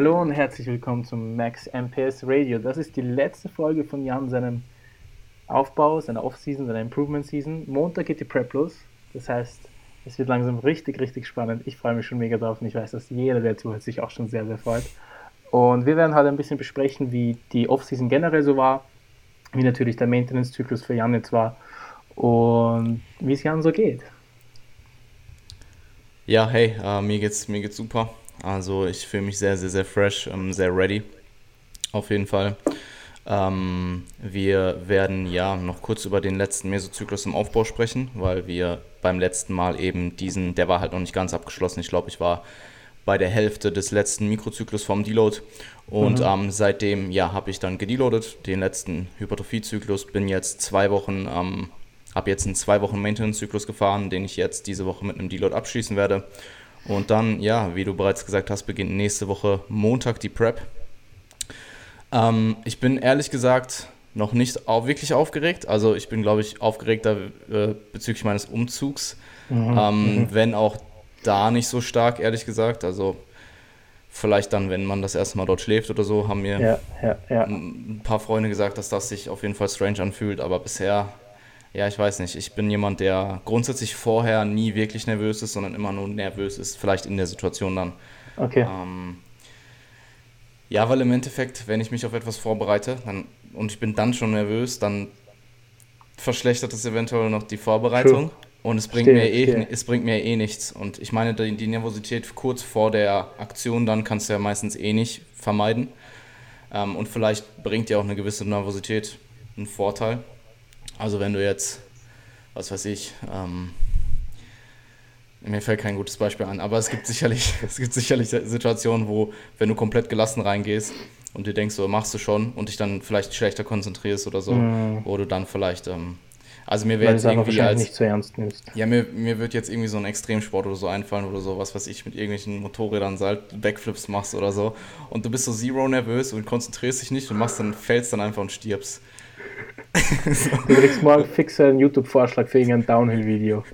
Hallo und herzlich willkommen zum Max MPS Radio. Das ist die letzte Folge von Jan seinem Aufbau, seiner Off-Season, seiner Improvement-Season. Montag geht die Prep los. Das heißt, es wird langsam richtig, richtig spannend. Ich freue mich schon mega drauf und ich weiß, dass jeder, der zuhört, sich auch schon sehr, sehr freut. Und wir werden halt ein bisschen besprechen, wie die Off-Season generell so war, wie natürlich der Maintenance-Zyklus für Jan jetzt war und wie es Jan so geht. Ja, hey, äh, mir geht's mir geht's super. Also ich fühle mich sehr, sehr, sehr fresh, ähm, sehr ready. Auf jeden Fall. Ähm, wir werden ja noch kurz über den letzten Mesozyklus im Aufbau sprechen, weil wir beim letzten Mal eben diesen, der war halt noch nicht ganz abgeschlossen. Ich glaube, ich war bei der Hälfte des letzten Mikrozyklus vom Deload und mhm. ähm, seitdem ja habe ich dann gedeloadet, den letzten Hypertrophiezyklus, bin jetzt zwei Wochen ähm, habe jetzt einen zwei Wochen Maintenance-Zyklus gefahren, den ich jetzt diese Woche mit einem Deload abschließen werde. Und dann, ja, wie du bereits gesagt hast, beginnt nächste Woche Montag die Prep. Ähm, ich bin ehrlich gesagt noch nicht auch wirklich aufgeregt. Also ich bin, glaube ich, aufgeregter äh, bezüglich meines Umzugs. Mhm. Ähm, mhm. Wenn auch da nicht so stark, ehrlich gesagt. Also vielleicht dann, wenn man das erste Mal dort schläft oder so, haben mir ja, ja, ja. ein paar Freunde gesagt, dass das sich auf jeden Fall strange anfühlt. Aber bisher ja, ich weiß nicht. Ich bin jemand, der grundsätzlich vorher nie wirklich nervös ist, sondern immer nur nervös ist, vielleicht in der Situation dann. Okay. Ähm, ja, weil im Endeffekt, wenn ich mich auf etwas vorbereite dann, und ich bin dann schon nervös, dann verschlechtert es eventuell noch die Vorbereitung. True. Und es bringt, mir eh, es bringt mir eh nichts. Und ich meine, die, die, Nervosität kurz vor der Aktion, dann kannst du ja meistens eh nicht vermeiden. Ähm, und vielleicht bringt dir auch eine gewisse Nervosität einen Vorteil. Also wenn du jetzt, was weiß ich, ähm, mir fällt kein gutes Beispiel an, aber es gibt sicherlich, es gibt sicherlich Situationen, wo, wenn du komplett gelassen reingehst und dir denkst, so machst du schon und dich dann vielleicht schlechter konzentrierst oder so, mhm. wo du dann vielleicht, ähm, also mir wäre jetzt irgendwie als nicht zu ernst nimmst. Ja, mir, mir wird jetzt irgendwie so ein Extremsport oder so einfallen oder so, was weiß ich, mit irgendwelchen Motorrädern Salt Backflips machst oder so und du bist so zero nervös und konzentrierst dich nicht und machst dann fällst dann einfach und stirbst. Du kriegst morgen fix einen YouTube-Vorschlag für irgendein Downhill-Video.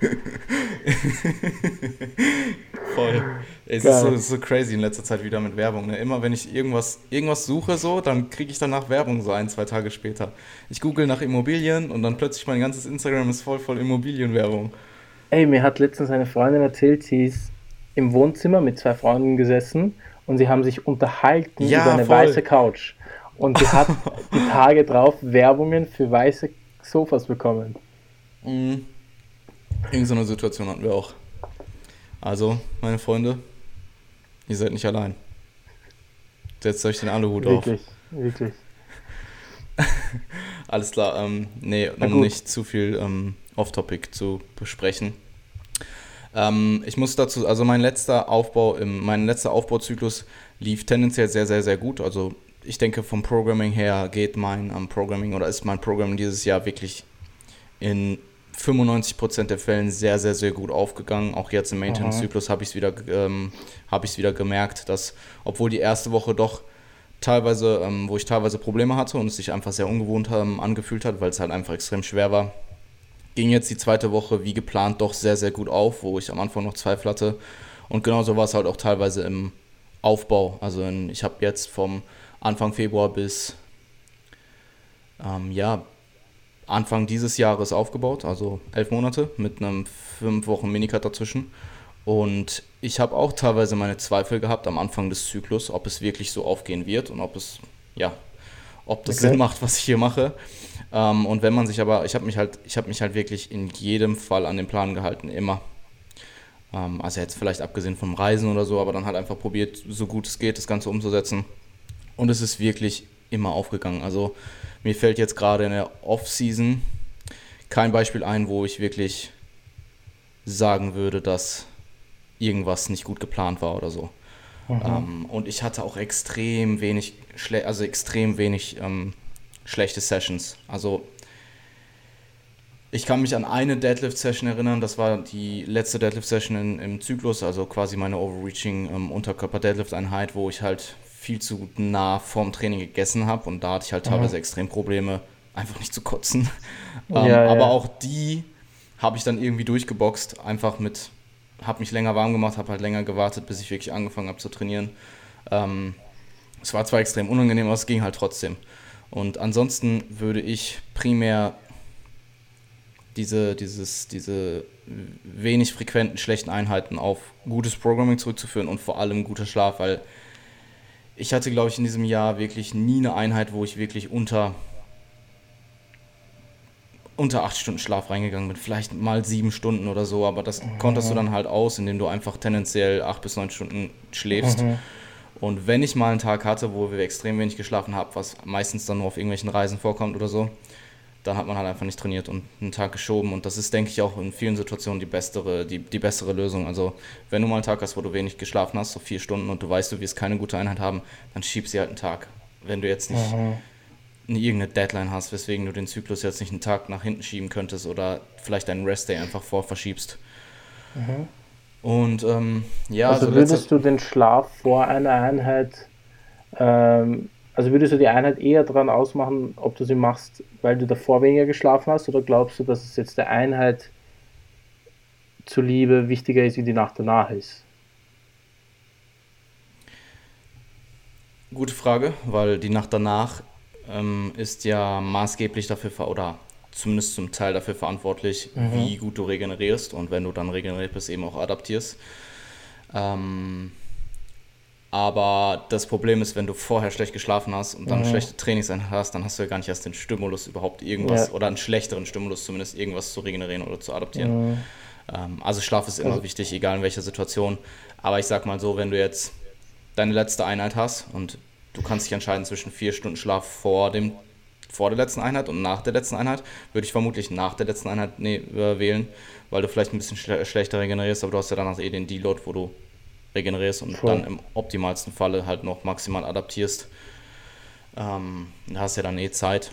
Voll. Es ist so, so, crazy in letzter Zeit wieder mit Werbung. Ne? Immer wenn ich irgendwas, irgendwas suche, so, dann kriege ich danach Werbung so ein, zwei Tage später. Ich google nach Immobilien und dann plötzlich mein ganzes Instagram ist voll voll Immobilienwerbung. Ey, mir hat letztens eine Freundin erzählt, sie ist im Wohnzimmer mit zwei Freunden gesessen und sie haben sich unterhalten ja, über eine voll. weiße Couch und sie hat die Tage drauf Werbungen für weiße Sofas bekommen. Mhm. Irgend so eine Situation hatten wir auch. Also, meine Freunde, ihr seid nicht allein. Setzt euch den Aluhut wirklich, auf. Wirklich, wirklich. Alles klar, ähm, nee, um nicht zu viel ähm, off-topic zu besprechen. Ähm, ich muss dazu, also mein letzter Aufbau, im, mein letzter Aufbauzyklus lief tendenziell sehr, sehr, sehr gut. Also ich denke, vom Programming her geht mein um, Programming oder ist mein Programming dieses Jahr wirklich in 95% der Fällen sehr, sehr, sehr gut aufgegangen. Auch jetzt im Maintenance-Zyklus habe ich es wieder, ähm, hab wieder gemerkt, dass, obwohl die erste Woche doch teilweise, ähm, wo ich teilweise Probleme hatte und es sich einfach sehr ungewohnt ähm, angefühlt hat, weil es halt einfach extrem schwer war, ging jetzt die zweite Woche wie geplant doch sehr, sehr gut auf, wo ich am Anfang noch Zweifel hatte. Und genauso war es halt auch teilweise im Aufbau. Also in, ich habe jetzt vom Anfang Februar bis ähm, ja, Anfang dieses Jahres aufgebaut, also elf Monate mit einem fünf Wochen Minicut dazwischen. Und ich habe auch teilweise meine Zweifel gehabt am Anfang des Zyklus, ob es wirklich so aufgehen wird und ob es, ja, ob das okay. Sinn macht, was ich hier mache. Ähm, und wenn man sich aber, ich habe mich halt, ich habe mich halt wirklich in jedem Fall an den Plan gehalten, immer. Ähm, also jetzt vielleicht abgesehen vom Reisen oder so, aber dann halt einfach probiert, so gut es geht, das Ganze umzusetzen. Und es ist wirklich immer aufgegangen. Also mir fällt jetzt gerade in der Off-Season kein Beispiel ein, wo ich wirklich sagen würde, dass irgendwas nicht gut geplant war oder so. Ähm, und ich hatte auch extrem wenig, also extrem wenig ähm, schlechte Sessions. Also ich kann mich an eine Deadlift-Session erinnern, das war die letzte Deadlift-Session im Zyklus, also quasi meine Overreaching ähm, Unterkörper-Deadlift-Einheit, wo ich halt viel zu nah vorm Training gegessen habe und da hatte ich halt teilweise mhm. extrem Probleme, einfach nicht zu kotzen. ähm, ja, aber auch die habe ich dann irgendwie durchgeboxt, einfach mit, habe mich länger warm gemacht, habe halt länger gewartet, bis ich wirklich angefangen habe zu trainieren. Ähm, Es war zwar extrem unangenehm, aber es ging halt trotzdem. Und ansonsten würde ich primär diese, dieses, diese wenig frequenten schlechten Einheiten auf gutes Programming zurückzuführen und vor allem guter Schlaf, weil ich hatte, glaube ich, in diesem Jahr wirklich nie eine Einheit, wo ich wirklich unter unter acht Stunden Schlaf reingegangen bin. Vielleicht mal sieben Stunden oder so, aber das mhm. konntest du dann halt aus, indem du einfach tendenziell acht bis neun Stunden schläfst. Mhm. Und wenn ich mal einen Tag hatte, wo wir extrem wenig geschlafen haben, was meistens dann nur auf irgendwelchen Reisen vorkommt oder so, dann hat man halt einfach nicht trainiert und einen Tag geschoben. Und das ist, denke ich, auch in vielen Situationen die bessere, die, die bessere Lösung. Also wenn du mal einen Tag hast, wo du wenig geschlafen hast, so vier Stunden und du weißt, du wirst keine gute Einheit haben, dann schieb sie halt einen Tag. Wenn du jetzt nicht mhm. irgendeine Deadline hast, weswegen du den Zyklus jetzt nicht einen Tag nach hinten schieben könntest oder vielleicht deinen Rest-Day einfach vor verschiebst. Mhm. Und ähm, ja, also, also würdest du den Schlaf vor einer Einheit ähm, also würdest du die Einheit eher daran ausmachen, ob du sie machst, weil du davor weniger geschlafen hast, oder glaubst du, dass es jetzt der Einheit zuliebe wichtiger ist, wie die Nacht danach ist? Gute Frage, weil die Nacht danach ähm, ist ja maßgeblich dafür, oder zumindest zum Teil dafür verantwortlich, mhm. wie gut du regenerierst und wenn du dann regeneriert bist, eben auch adaptierst. Ähm, aber das Problem ist, wenn du vorher schlecht geschlafen hast und dann mhm. schlechte Trainingseinheit hast, dann hast du ja gar nicht erst den Stimulus, überhaupt irgendwas ja. oder einen schlechteren Stimulus zumindest, irgendwas zu regenerieren oder zu adaptieren. Mhm. Ähm, also Schlaf ist immer also. wichtig, egal in welcher Situation. Aber ich sag mal so, wenn du jetzt deine letzte Einheit hast und du kannst dich entscheiden zwischen vier Stunden Schlaf vor dem vor der letzten Einheit und nach der letzten Einheit, würde ich vermutlich nach der letzten Einheit nee, äh, wählen, weil du vielleicht ein bisschen schle schlechter regenerierst, aber du hast ja danach eh den Deload, wo du regenerierst und Voll. dann im optimalsten Falle halt noch maximal adaptierst. Ähm, da hast ja dann eh Zeit.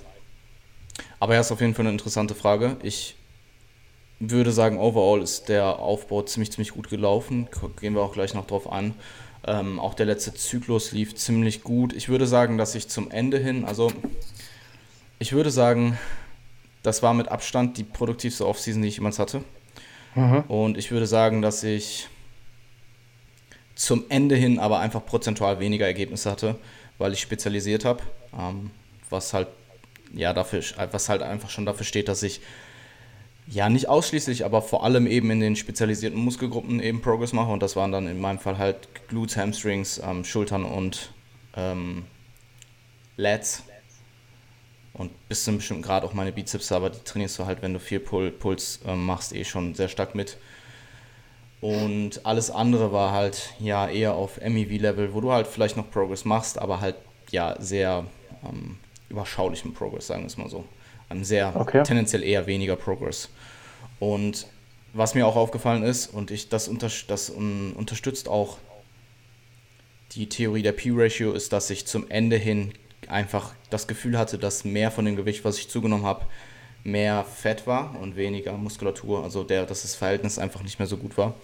Aber ja, ist auf jeden Fall eine interessante Frage. Ich würde sagen, overall ist der Aufbau ziemlich, ziemlich gut gelaufen. Gehen wir auch gleich noch drauf an. Ähm, auch der letzte Zyklus lief ziemlich gut. Ich würde sagen, dass ich zum Ende hin, also ich würde sagen, das war mit Abstand die produktivste Offseason, die ich jemals hatte. Mhm. Und ich würde sagen, dass ich zum Ende hin aber einfach prozentual weniger Ergebnisse hatte, weil ich spezialisiert habe, ähm, was halt ja dafür, was halt einfach schon dafür steht, dass ich ja nicht ausschließlich, aber vor allem eben in den spezialisierten Muskelgruppen eben Progress mache und das waren dann in meinem Fall halt Glutes, Hamstrings, ähm, Schultern und ähm, Lats und bis zu einem bestimmten Grad auch meine Bizeps, aber die trainierst du halt, wenn du viel Pul Puls ähm, machst, eh schon sehr stark mit. Und alles andere war halt ja eher auf MEV-Level, wo du halt vielleicht noch Progress machst, aber halt ja sehr ähm, überschaulichen Progress, sagen wir es mal so. Einem sehr okay. tendenziell eher weniger Progress. Und was mir auch aufgefallen ist, und ich das, unter, das um, unterstützt auch die Theorie der P-Ratio, ist, dass ich zum Ende hin einfach das Gefühl hatte, dass mehr von dem Gewicht, was ich zugenommen habe, mehr Fett war und weniger Muskulatur, also der, dass das Verhältnis einfach nicht mehr so gut war.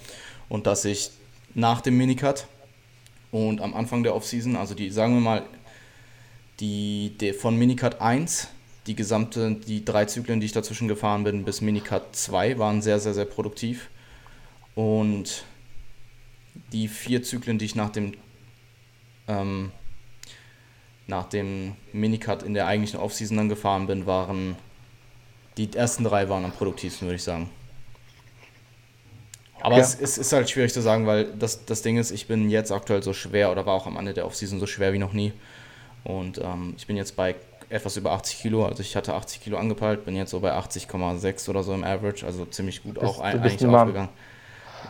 Und dass ich nach dem Minicut und am Anfang der Offseason, also die, sagen wir mal, die, die von Minicut 1, die gesamte, die drei Zyklen, die ich dazwischen gefahren bin, bis Minicut 2 waren sehr, sehr, sehr produktiv. Und die vier Zyklen, die ich nach dem ähm, nach dem Minicut in der eigentlichen Offseason dann gefahren bin, waren die ersten drei waren am produktivsten, würde ich sagen. Aber ja. es, es, ist halt schwierig zu sagen, weil das, das Ding ist, ich bin jetzt aktuell so schwer oder war auch am Ende der Offseason so schwer wie noch nie. Und ähm, ich bin jetzt bei etwas über 80 Kilo. Also ich hatte 80 Kilo angepeilt, bin jetzt so bei 80,6 oder so im Average. Also ziemlich gut auch ein, eigentlich aufgegangen.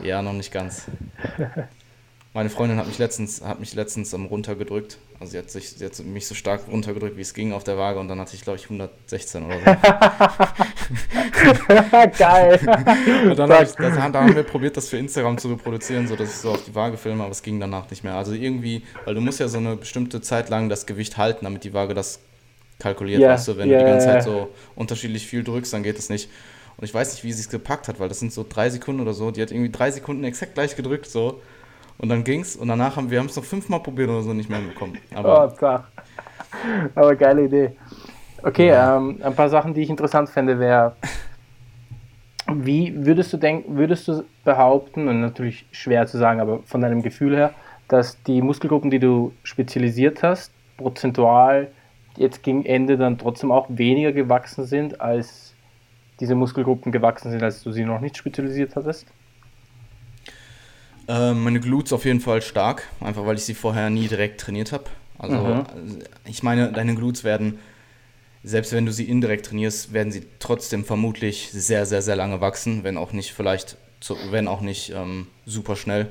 Ja, noch nicht ganz. Meine Freundin hat mich letztens, hat mich letztens um, runtergedrückt. Also sie hat, sich, sie hat mich so stark runtergedrückt, wie es ging auf der Waage und dann hatte ich, glaube ich, 116 oder so. Geil. und dann, hab ich, das, da haben wir probiert, das für Instagram zu reproduzieren, sodass ich so auf die Waage filme, aber es ging danach nicht mehr. Also irgendwie, weil du musst ja so eine bestimmte Zeit lang das Gewicht halten, damit die Waage das kalkuliert. Yeah, weißt du, wenn yeah, du die ganze Zeit so unterschiedlich viel drückst, dann geht es nicht. Und ich weiß nicht, wie sie es gepackt hat, weil das sind so drei Sekunden oder so. Die hat irgendwie drei Sekunden exakt gleich gedrückt, so. Und dann ging's und danach haben wir haben es noch fünfmal probiert oder so nicht mehr bekommen. Aber, oh, Aber geile Idee. Okay, ja. ähm, ein paar Sachen, die ich interessant fände, wäre, wie würdest du denken, würdest du behaupten, und natürlich schwer zu sagen, aber von deinem Gefühl her, dass die Muskelgruppen, die du spezialisiert hast, prozentual jetzt gegen Ende dann trotzdem auch weniger gewachsen sind, als diese Muskelgruppen gewachsen sind, als du sie noch nicht spezialisiert hattest? Äh, meine Glutes auf jeden Fall stark, einfach weil ich sie vorher nie direkt trainiert habe. Also, mhm. ich meine, deine Glutes werden, selbst wenn du sie indirekt trainierst, werden sie trotzdem vermutlich sehr, sehr, sehr lange wachsen, wenn auch nicht vielleicht, zu, wenn auch nicht ähm, super schnell.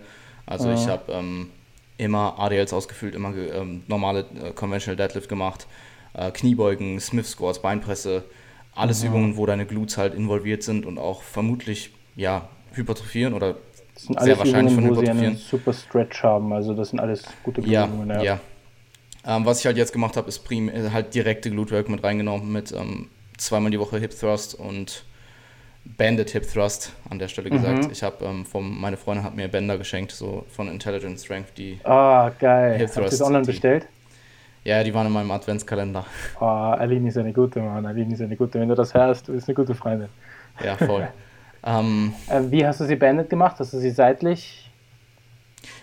Also mhm. ich habe ähm, immer ADLs ausgefüllt, immer ähm, normale äh, Conventional Deadlift gemacht, äh, Kniebeugen, Smith Squats, Beinpresse, alles mhm. Übungen, wo deine Glutes halt involviert sind und auch vermutlich ja hypertrophieren oder sehr wahrscheinlich Übungen, von hypertrophieren. Wo sie einen super Stretch haben, also das sind alles gute Übungen. Ja, ja. Ähm, was ich halt jetzt gemacht habe, ist prim äh, halt direkte Glute Work mit reingenommen mit ähm, zweimal die Woche Hip Thrust und Banded Hip Thrust an der Stelle gesagt. Mhm. Ich habe ähm, meine Freundin hat mir Bänder geschenkt, so von Intelligent Strength, die Ah, geil. Hip Thrust. Hast du das online die, bestellt? Ja, die waren in meinem Adventskalender. Oh, Aline ist eine gute, Mann. Aline ist eine gute. Wenn du das hörst, du bist eine gute Freundin. Ja, voll. ähm, äh, wie hast du sie banded gemacht? Hast du sie seitlich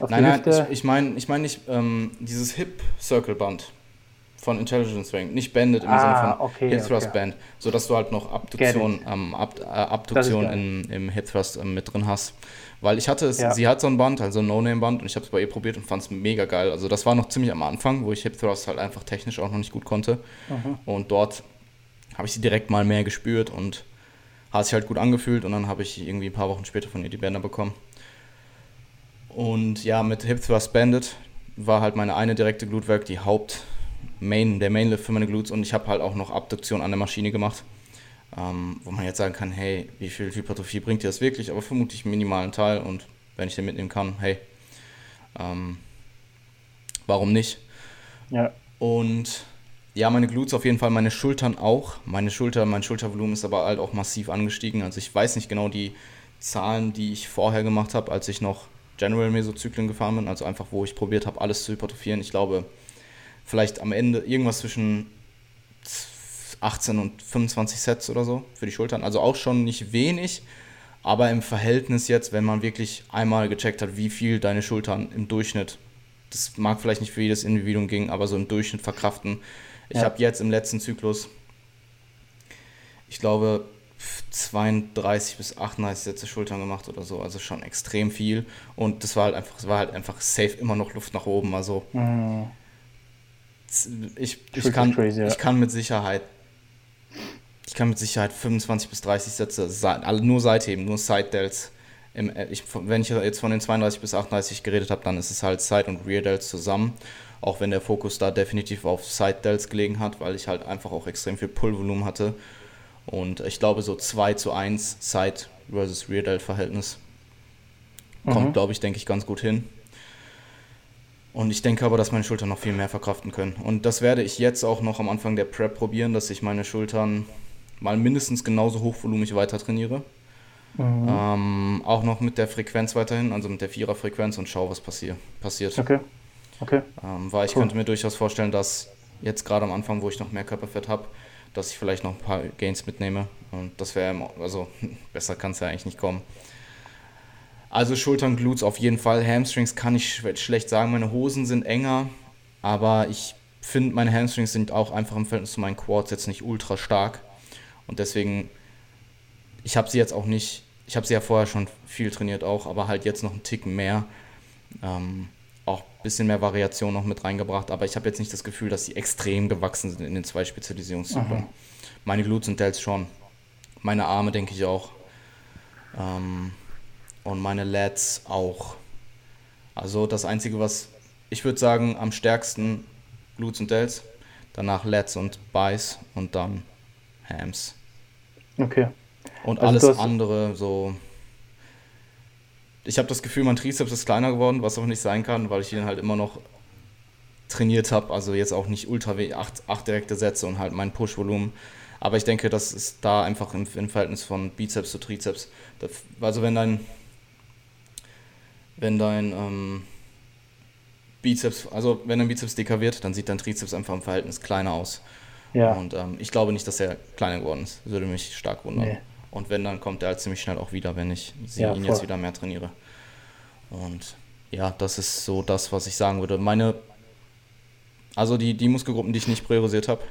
auf nein, nein, ich, ich meine ich mein nicht ähm, dieses Hip-Circle-Band von Intelligence Rank, nicht Banded im ah, Sinne von okay, Hip Thrust okay. Band, sodass du halt noch Abduktion, ähm, Ab, äh, Abduktion in, im Hip Thrust ähm, mit drin hast. Weil ich hatte es, ja. sie hat so ein Band, also ein No-Name-Band und ich habe es bei ihr probiert und fand es mega geil. Also das war noch ziemlich am Anfang, wo ich Hip Thrust halt einfach technisch auch noch nicht gut konnte. Mhm. Und dort habe ich sie direkt mal mehr gespürt und hat sich halt gut angefühlt und dann habe ich irgendwie ein paar Wochen später von ihr die Bänder bekommen. Und ja, mit Hip Thrust Bandit war halt meine eine direkte Glutwerk die Haupt Main, der Mainlift für meine Glutes und ich habe halt auch noch Abduktion an der Maschine gemacht, ähm, wo man jetzt sagen kann, hey, wie viel Hypertrophie bringt dir das wirklich? Aber vermutlich einen minimalen Teil und wenn ich den mitnehmen kann, hey, ähm, warum nicht? Ja. Und ja, meine Glutes auf jeden Fall, meine Schultern auch. Meine Schulter, mein Schultervolumen ist aber halt auch massiv angestiegen. Also ich weiß nicht genau die Zahlen, die ich vorher gemacht habe, als ich noch General Mesozyklen gefahren bin, also einfach, wo ich probiert habe, alles zu hypertrophieren. Ich glaube, vielleicht am Ende irgendwas zwischen 18 und 25 Sets oder so für die Schultern. Also auch schon nicht wenig, aber im Verhältnis jetzt, wenn man wirklich einmal gecheckt hat, wie viel deine Schultern im Durchschnitt, das mag vielleicht nicht für jedes Individuum gehen, aber so im Durchschnitt verkraften. Ich ja. habe jetzt im letzten Zyklus, ich glaube, 32 bis 38 Sätze Schultern gemacht oder so, also schon extrem viel. Und das war halt einfach, es war halt einfach safe immer noch Luft nach oben. Also mhm. ich, ich, kann, crazy, ja. ich kann mit Sicherheit, ich kann mit Sicherheit 25 bis 30 Sätze also nur Seitheben, nur Side Delts. Im, äh, ich, wenn ich jetzt von den 32 bis 38 geredet habe, dann ist es halt Side und Rear Delts zusammen. Auch wenn der Fokus da definitiv auf Side Delts gelegen hat, weil ich halt einfach auch extrem viel Pullvolumen hatte und ich glaube, so 2 zu 1 Side versus Rear Delt Verhältnis kommt, mhm. glaube ich, denke ich, ganz gut hin. Und ich denke aber, dass meine Schultern noch viel mehr verkraften können. Und das werde ich jetzt auch noch am Anfang der Prep probieren, dass ich meine Schultern mal mindestens genauso hochvolumig weiter trainiere. Mhm. Ähm, auch noch mit der Frequenz weiterhin, also mit der Vierer-Frequenz und schaue, was passier passiert. Okay. Okay. Ähm, weil ich cool. könnte mir durchaus vorstellen, dass jetzt gerade am Anfang, wo ich noch mehr Körperfett habe, dass ich vielleicht noch ein paar Gains mitnehme. Und das wäre, also besser kann es ja eigentlich nicht kommen. Also Schultern, Glutes auf jeden Fall. Hamstrings kann ich schlecht sagen. Meine Hosen sind enger, aber ich finde, meine Hamstrings sind auch einfach im Verhältnis zu meinen Quads jetzt nicht ultra stark. Und deswegen, ich habe sie jetzt auch nicht, ich habe sie ja vorher schon viel trainiert auch, aber halt jetzt noch einen Tick mehr. Ähm, bisschen mehr Variation noch mit reingebracht, aber ich habe jetzt nicht das Gefühl, dass sie extrem gewachsen sind in den zwei Spezialisierungszyklen. Meine Glutes und Delts schon. Meine Arme denke ich auch. Ähm, und meine Lats auch. Also das Einzige, was ich würde sagen, am stärksten Glutes und Delts, danach Lats und Bice und dann Hams. Okay. Und also alles andere so ich habe das Gefühl, mein Trizeps ist kleiner geworden, was auch nicht sein kann, weil ich ihn halt immer noch trainiert habe. Also jetzt auch nicht ultra acht, acht direkte Sätze und halt mein Push-Volumen. Aber ich denke, das ist da einfach im, im Verhältnis von Bizeps zu Trizeps. Das, also wenn dein, wenn dein ähm, Bizeps, also wenn dein Bizeps dicker wird, dann sieht dein Trizeps einfach im Verhältnis kleiner aus. Ja. Und ähm, ich glaube nicht, dass er kleiner geworden ist. Würde mich stark wundern. Nee. Und wenn, dann kommt er halt ziemlich schnell auch wieder, wenn ich ja, ihn voll. jetzt wieder mehr trainiere. Und ja, das ist so das, was ich sagen würde. Meine, also die, die Muskelgruppen, die ich nicht priorisiert habe,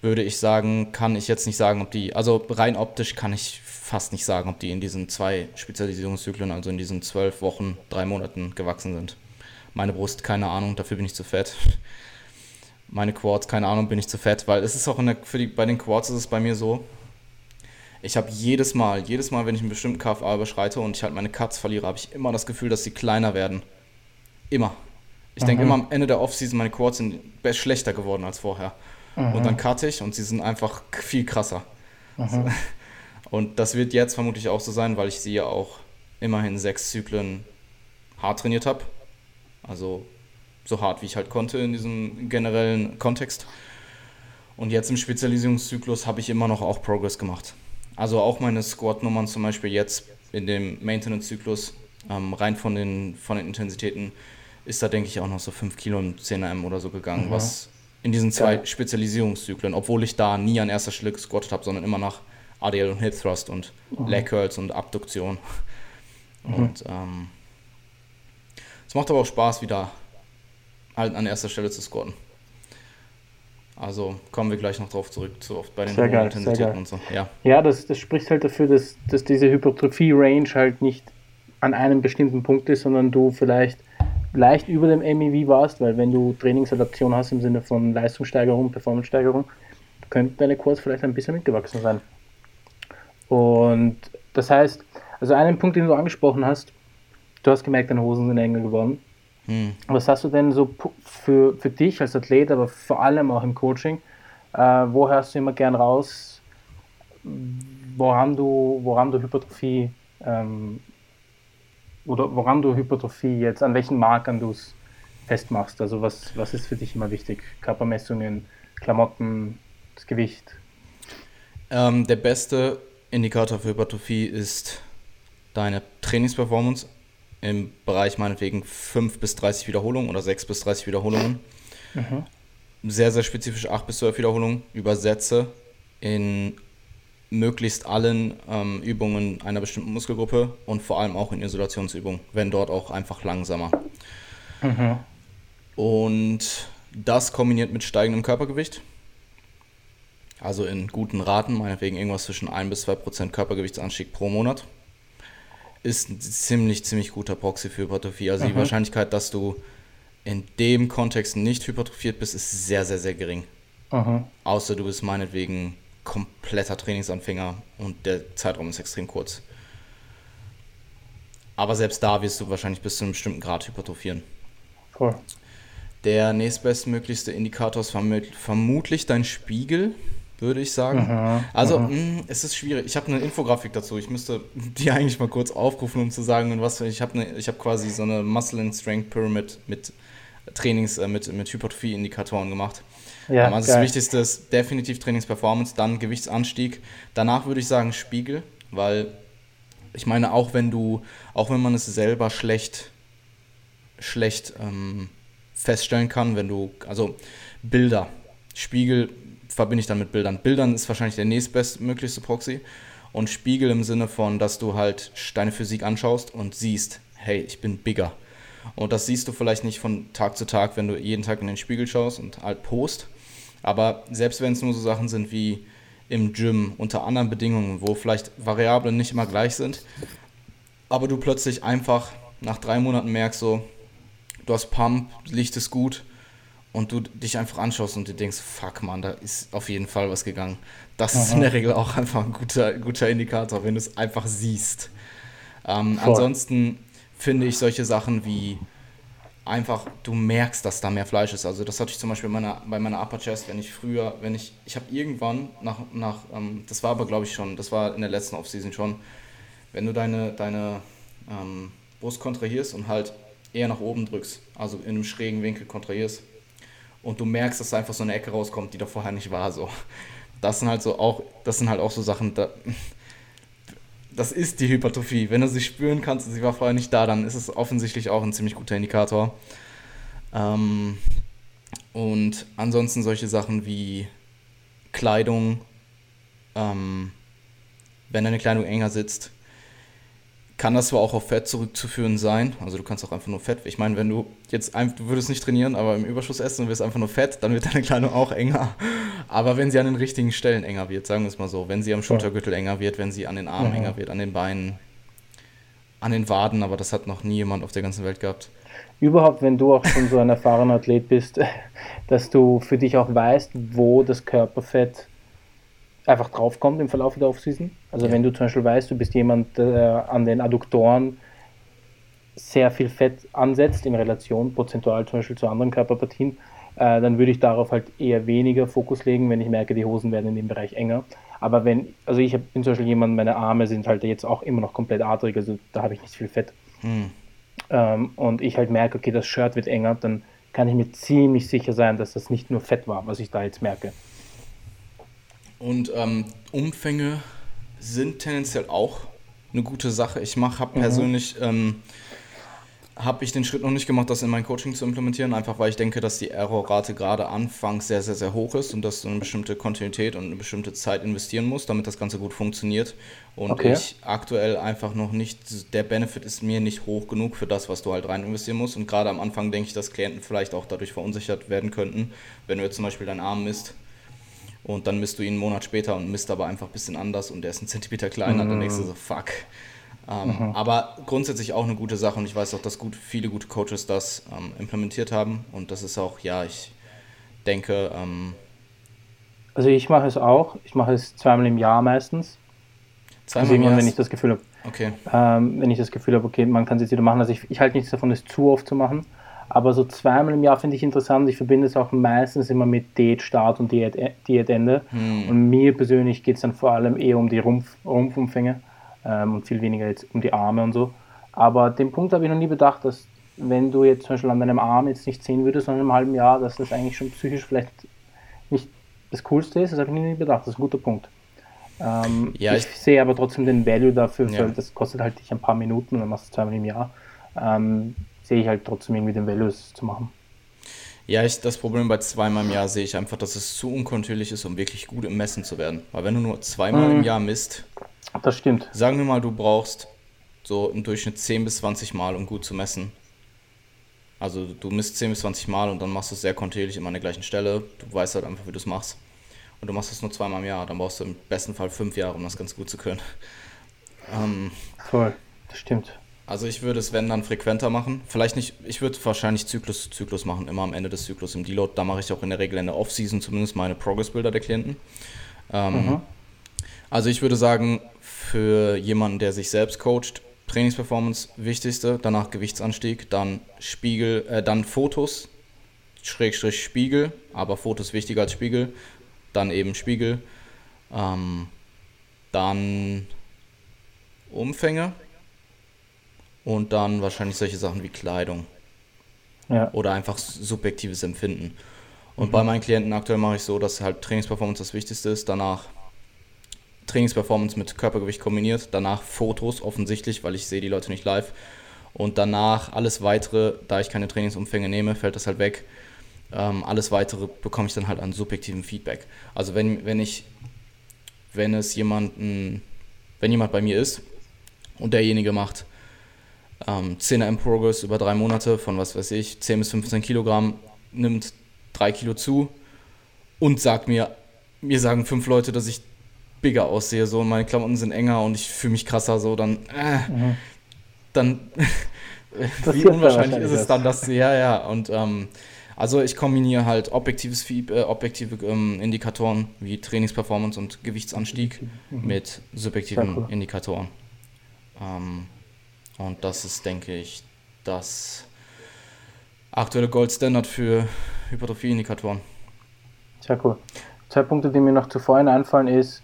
würde ich sagen, kann ich jetzt nicht sagen, ob die, also rein optisch kann ich fast nicht sagen, ob die in diesen zwei Spezialisierungszyklen, also in diesen zwölf Wochen, drei Monaten gewachsen sind. Meine Brust, keine Ahnung, dafür bin ich zu fett. Meine Quads, keine Ahnung, bin ich zu fett, weil es ist auch der, für die, bei den Quads ist es bei mir so, ich habe jedes Mal, jedes Mal, wenn ich einen bestimmten KFA überschreite und ich halt meine Cuts verliere, habe ich immer das Gefühl, dass sie kleiner werden. Immer. Ich denke immer am Ende der Offseason, meine Quads sind schlechter geworden als vorher. Mhm. Und dann cutte ich und sie sind einfach viel krasser. Mhm. Und das wird jetzt vermutlich auch so sein, weil ich sie ja auch immerhin sechs Zyklen hart trainiert habe. Also so hart wie ich halt konnte in diesem generellen Kontext. Und jetzt im Spezialisierungszyklus habe ich immer noch auch Progress gemacht. Also auch meine Squat-Nummern zum Beispiel jetzt in dem Maintenance-Zyklus, ähm, rein von den, von den Intensitäten, ist da denke ich auch noch so 5 Kilo im 10 oder so gegangen, mhm. was in diesen zwei ja. Spezialisierungszyklen, obwohl ich da nie an erster Stelle gesquattet habe, sondern immer nach ADL und Hip Thrust und mhm. Leg Curls und Abduktion. Mhm. Und ähm, es macht aber auch Spaß, wieder halt an erster Stelle zu squatten. Also kommen wir gleich noch drauf zurück, so oft bei den sehr geil, Intensitäten und so. Ja, ja das, das spricht halt dafür, dass, dass diese Hypertrophie-Range halt nicht an einem bestimmten Punkt ist, sondern du vielleicht leicht über dem MEV warst, weil wenn du Trainingsadaption hast im Sinne von Leistungssteigerung, Performance-Steigerung, könnten deine Kurs vielleicht ein bisschen mitgewachsen sein. Und das heißt, also einen Punkt, den du angesprochen hast, du hast gemerkt, deine Hosen sind enger geworden. Hm. Was hast du denn so für, für dich als Athlet, aber vor allem auch im Coaching, äh, wo hörst du immer gern raus, woran du, woran du Hypertrophie ähm, oder woran du Hypertrophie jetzt, an welchen Markern du es festmachst? Also was, was ist für dich immer wichtig? Körpermessungen, Klamotten, das Gewicht? Ähm, der beste Indikator für Hypertrophie ist deine Trainingsperformance im Bereich meinetwegen 5 bis 30 Wiederholungen oder 6 bis 30 Wiederholungen. Mhm. Sehr, sehr spezifisch 8 bis 12 Wiederholungen. Übersetze in möglichst allen ähm, Übungen einer bestimmten Muskelgruppe und vor allem auch in Isolationsübungen, wenn dort auch einfach langsamer. Mhm. Und das kombiniert mit steigendem Körpergewicht, also in guten Raten, meinetwegen irgendwas zwischen 1 bis 2 Prozent Körpergewichtsanstieg pro Monat, ist ein ziemlich, ziemlich guter Proxy für Hypertrophie. Also mhm. die Wahrscheinlichkeit, dass du in dem Kontext nicht hypertrophiert bist, ist sehr, sehr, sehr gering. Mhm. Außer du bist meinetwegen kompletter Trainingsanfänger und der Zeitraum ist extrem kurz. Aber selbst da wirst du wahrscheinlich bis zu einem bestimmten Grad hypertrophieren. Cool. Der nächstbestmöglichste Indikator ist vermutlich dein Spiegel, würde ich sagen. Aha, also, aha. Mh, mm, es ist schwierig. Ich habe eine Infografik dazu. Ich müsste die eigentlich mal kurz aufrufen, um zu sagen, was ich habe. Ne, ich habe quasi so eine Muscle and Strength Pyramid mit Trainings, äh, mit, mit Hypertrophie-Indikatoren gemacht. Ja, also das Wichtigste ist definitiv Trainingsperformance, dann Gewichtsanstieg. Danach würde ich sagen Spiegel, weil ich meine, auch wenn du, auch wenn man es selber schlecht, schlecht ähm, feststellen kann, wenn du, also Bilder, Spiegel verbinde ich dann mit Bildern. Bildern ist wahrscheinlich der nächstbestmöglichste Proxy und Spiegel im Sinne von, dass du halt deine Physik anschaust und siehst, hey, ich bin bigger. Und das siehst du vielleicht nicht von Tag zu Tag, wenn du jeden Tag in den Spiegel schaust und halt post. Aber selbst wenn es nur so Sachen sind wie im Gym unter anderen Bedingungen, wo vielleicht Variablen nicht immer gleich sind, aber du plötzlich einfach nach drei Monaten merkst, so, du hast Pump, Licht ist gut und du dich einfach anschaust und du denkst, fuck man, da ist auf jeden Fall was gegangen. Das Aha. ist in der Regel auch einfach ein guter, guter Indikator, wenn du es einfach siehst. Ähm, ansonsten finde ich solche Sachen wie einfach, du merkst, dass da mehr Fleisch ist. Also das hatte ich zum Beispiel bei meiner, bei meiner Upper Chest, wenn ich früher, wenn ich, ich habe irgendwann nach, nach ähm, das war aber glaube ich schon, das war in der letzten Offseason schon, wenn du deine, deine ähm, Brust kontrahierst und halt eher nach oben drückst, also in einem schrägen Winkel kontrahierst und du merkst, dass da einfach so eine Ecke rauskommt, die da vorher nicht war, so. Das sind halt so auch, das sind halt auch so Sachen, da, das ist die Hypertrophie. Wenn du sie spüren kannst und sie war vorher nicht da, dann ist es offensichtlich auch ein ziemlich guter Indikator. Ähm, und ansonsten solche Sachen wie Kleidung, ähm, wenn deine Kleidung enger sitzt, kann das zwar auch auf Fett zurückzuführen sein, also du kannst auch einfach nur Fett, ich meine, wenn du jetzt, einfach, du würdest nicht trainieren, aber im Überschuss essen und wirst einfach nur Fett, dann wird deine Kleidung auch enger. Aber wenn sie an den richtigen Stellen enger wird, sagen wir es mal so, wenn sie am Schultergürtel enger wird, wenn sie an den Armen mhm. enger wird, an den Beinen, an den Waden, aber das hat noch nie jemand auf der ganzen Welt gehabt. Überhaupt, wenn du auch schon so ein erfahrener Athlet bist, dass du für dich auch weißt, wo das Körperfett einfach draufkommt im Verlauf der Offseason. Also ja. wenn du zum Beispiel weißt, du bist jemand, der an den Adduktoren sehr viel Fett ansetzt in Relation prozentual zum Beispiel zu anderen Körperpartien, äh, dann würde ich darauf halt eher weniger Fokus legen, wenn ich merke, die Hosen werden in dem Bereich enger. Aber wenn, also ich hab, bin zum Beispiel jemand, meine Arme sind halt jetzt auch immer noch komplett adrig, also da habe ich nicht viel Fett. Hm. Ähm, und ich halt merke, okay, das Shirt wird enger, dann kann ich mir ziemlich sicher sein, dass das nicht nur Fett war, was ich da jetzt merke. Und ähm, Umfänge sind tendenziell auch eine gute Sache. Ich mache, habe mhm. persönlich, ähm, habe ich den Schritt noch nicht gemacht, das in mein Coaching zu implementieren, einfach weil ich denke, dass die Errorrate gerade anfangs sehr, sehr, sehr hoch ist und dass du eine bestimmte Kontinuität und eine bestimmte Zeit investieren musst, damit das Ganze gut funktioniert. Und okay. ich aktuell einfach noch nicht, der Benefit ist mir nicht hoch genug für das, was du halt rein investieren musst. Und gerade am Anfang denke ich, dass Klienten vielleicht auch dadurch verunsichert werden könnten, wenn du jetzt zum Beispiel deinen Arm misst und dann misst du ihn einen Monat später und misst aber einfach ein bisschen anders und der ist ein Zentimeter kleiner, mhm. dann denkst du so, fuck. Ähm, mhm. Aber grundsätzlich auch eine gute Sache und ich weiß auch, dass gut, viele gute Coaches das ähm, implementiert haben und das ist auch, ja, ich denke. Ähm, also ich mache es auch, ich mache es zweimal im Jahr meistens. Zweimal also im Jahr? wenn ich das Gefühl habe, okay. Ähm, wenn ich das Gefühl habe, okay, man kann es jetzt wieder machen. Also ich, ich halte nichts davon, es zu oft zu machen. Aber so zweimal im Jahr finde ich interessant. Ich verbinde es auch meistens immer mit Diätstart und Diät, Diätende. Hm. Und mir persönlich geht es dann vor allem eher um die Rumpf, Rumpfumfänge ähm, und viel weniger jetzt um die Arme und so. Aber den Punkt habe ich noch nie bedacht, dass wenn du jetzt zum Beispiel an deinem Arm jetzt nicht sehen würdest, sondern im halben Jahr, dass das eigentlich schon psychisch vielleicht nicht das Coolste ist. Das habe ich nie bedacht. Das ist ein guter Punkt. Ähm, ja, ich, ich, sehe aber trotzdem den Value dafür, ja. das kostet halt dich ein paar Minuten und dann machst du zweimal im Jahr. Ähm, sehe ich halt trotzdem irgendwie den Values zu machen. Ja, ich, das Problem bei zweimal im Jahr sehe ich einfach, dass es zu unkontinuierlich ist, um wirklich gut im Messen zu werden. Weil wenn du nur zweimal mhm. im Jahr misst, das stimmt. Sagen wir mal, du brauchst so im Durchschnitt 10 bis 20 Mal, um gut zu messen. Also du misst 10 bis 20 Mal und dann machst du es sehr kontinuierlich immer an der gleichen Stelle. Du weißt halt einfach, wie du es machst. Und du machst es nur zweimal im Jahr. Dann brauchst du im besten Fall fünf Jahre, um das ganz gut zu können. Ähm, Voll, das stimmt. Also ich würde es, wenn, dann frequenter machen. Vielleicht nicht, ich würde wahrscheinlich Zyklus Zyklus machen, immer am Ende des Zyklus im Deload. Da mache ich auch in der Regel in der Off-Season zumindest meine Progress-Bilder der Klienten. Ähm, mhm. Also ich würde sagen, für jemanden, der sich selbst coacht, Trainingsperformance wichtigste, danach Gewichtsanstieg, dann Spiegel, äh, dann Fotos, Schrägstrich Spiegel, aber Fotos wichtiger als Spiegel, dann eben Spiegel, ähm, dann Umfänge, und dann wahrscheinlich solche Sachen wie Kleidung. Ja. Oder einfach subjektives Empfinden. Und mhm. bei meinen Klienten aktuell mache ich so, dass halt Trainingsperformance das Wichtigste ist, danach Trainingsperformance mit Körpergewicht kombiniert, danach Fotos offensichtlich, weil ich sehe die Leute nicht live. Und danach alles weitere, da ich keine Trainingsumfänge nehme, fällt das halt weg. Ähm, alles weitere bekomme ich dann halt an subjektivem Feedback. Also wenn, wenn ich, wenn es jemanden, wenn jemand bei mir ist und derjenige macht ähm, 10er in Progress über drei Monate von was weiß ich, 10 bis 15 Kilogramm, nimmt 3 Kilo zu und sagt mir, mir sagen fünf Leute, dass ich bigger aussehe, so und meine Klamotten sind enger und ich fühle mich krasser, so dann, äh, mhm. dann, wie unwahrscheinlich ist es dann, dass, ja, ja, und ähm, also ich kombiniere halt objektives, äh, objektive ähm, Indikatoren wie Trainingsperformance und Gewichtsanstieg mhm. mit subjektiven cool. Indikatoren. Ähm, und das ist, denke ich, das aktuelle Goldstandard für Hypertrophie-Indikatoren. Sehr cool. Zwei Punkte, die mir noch zu vorhin einfallen, ist,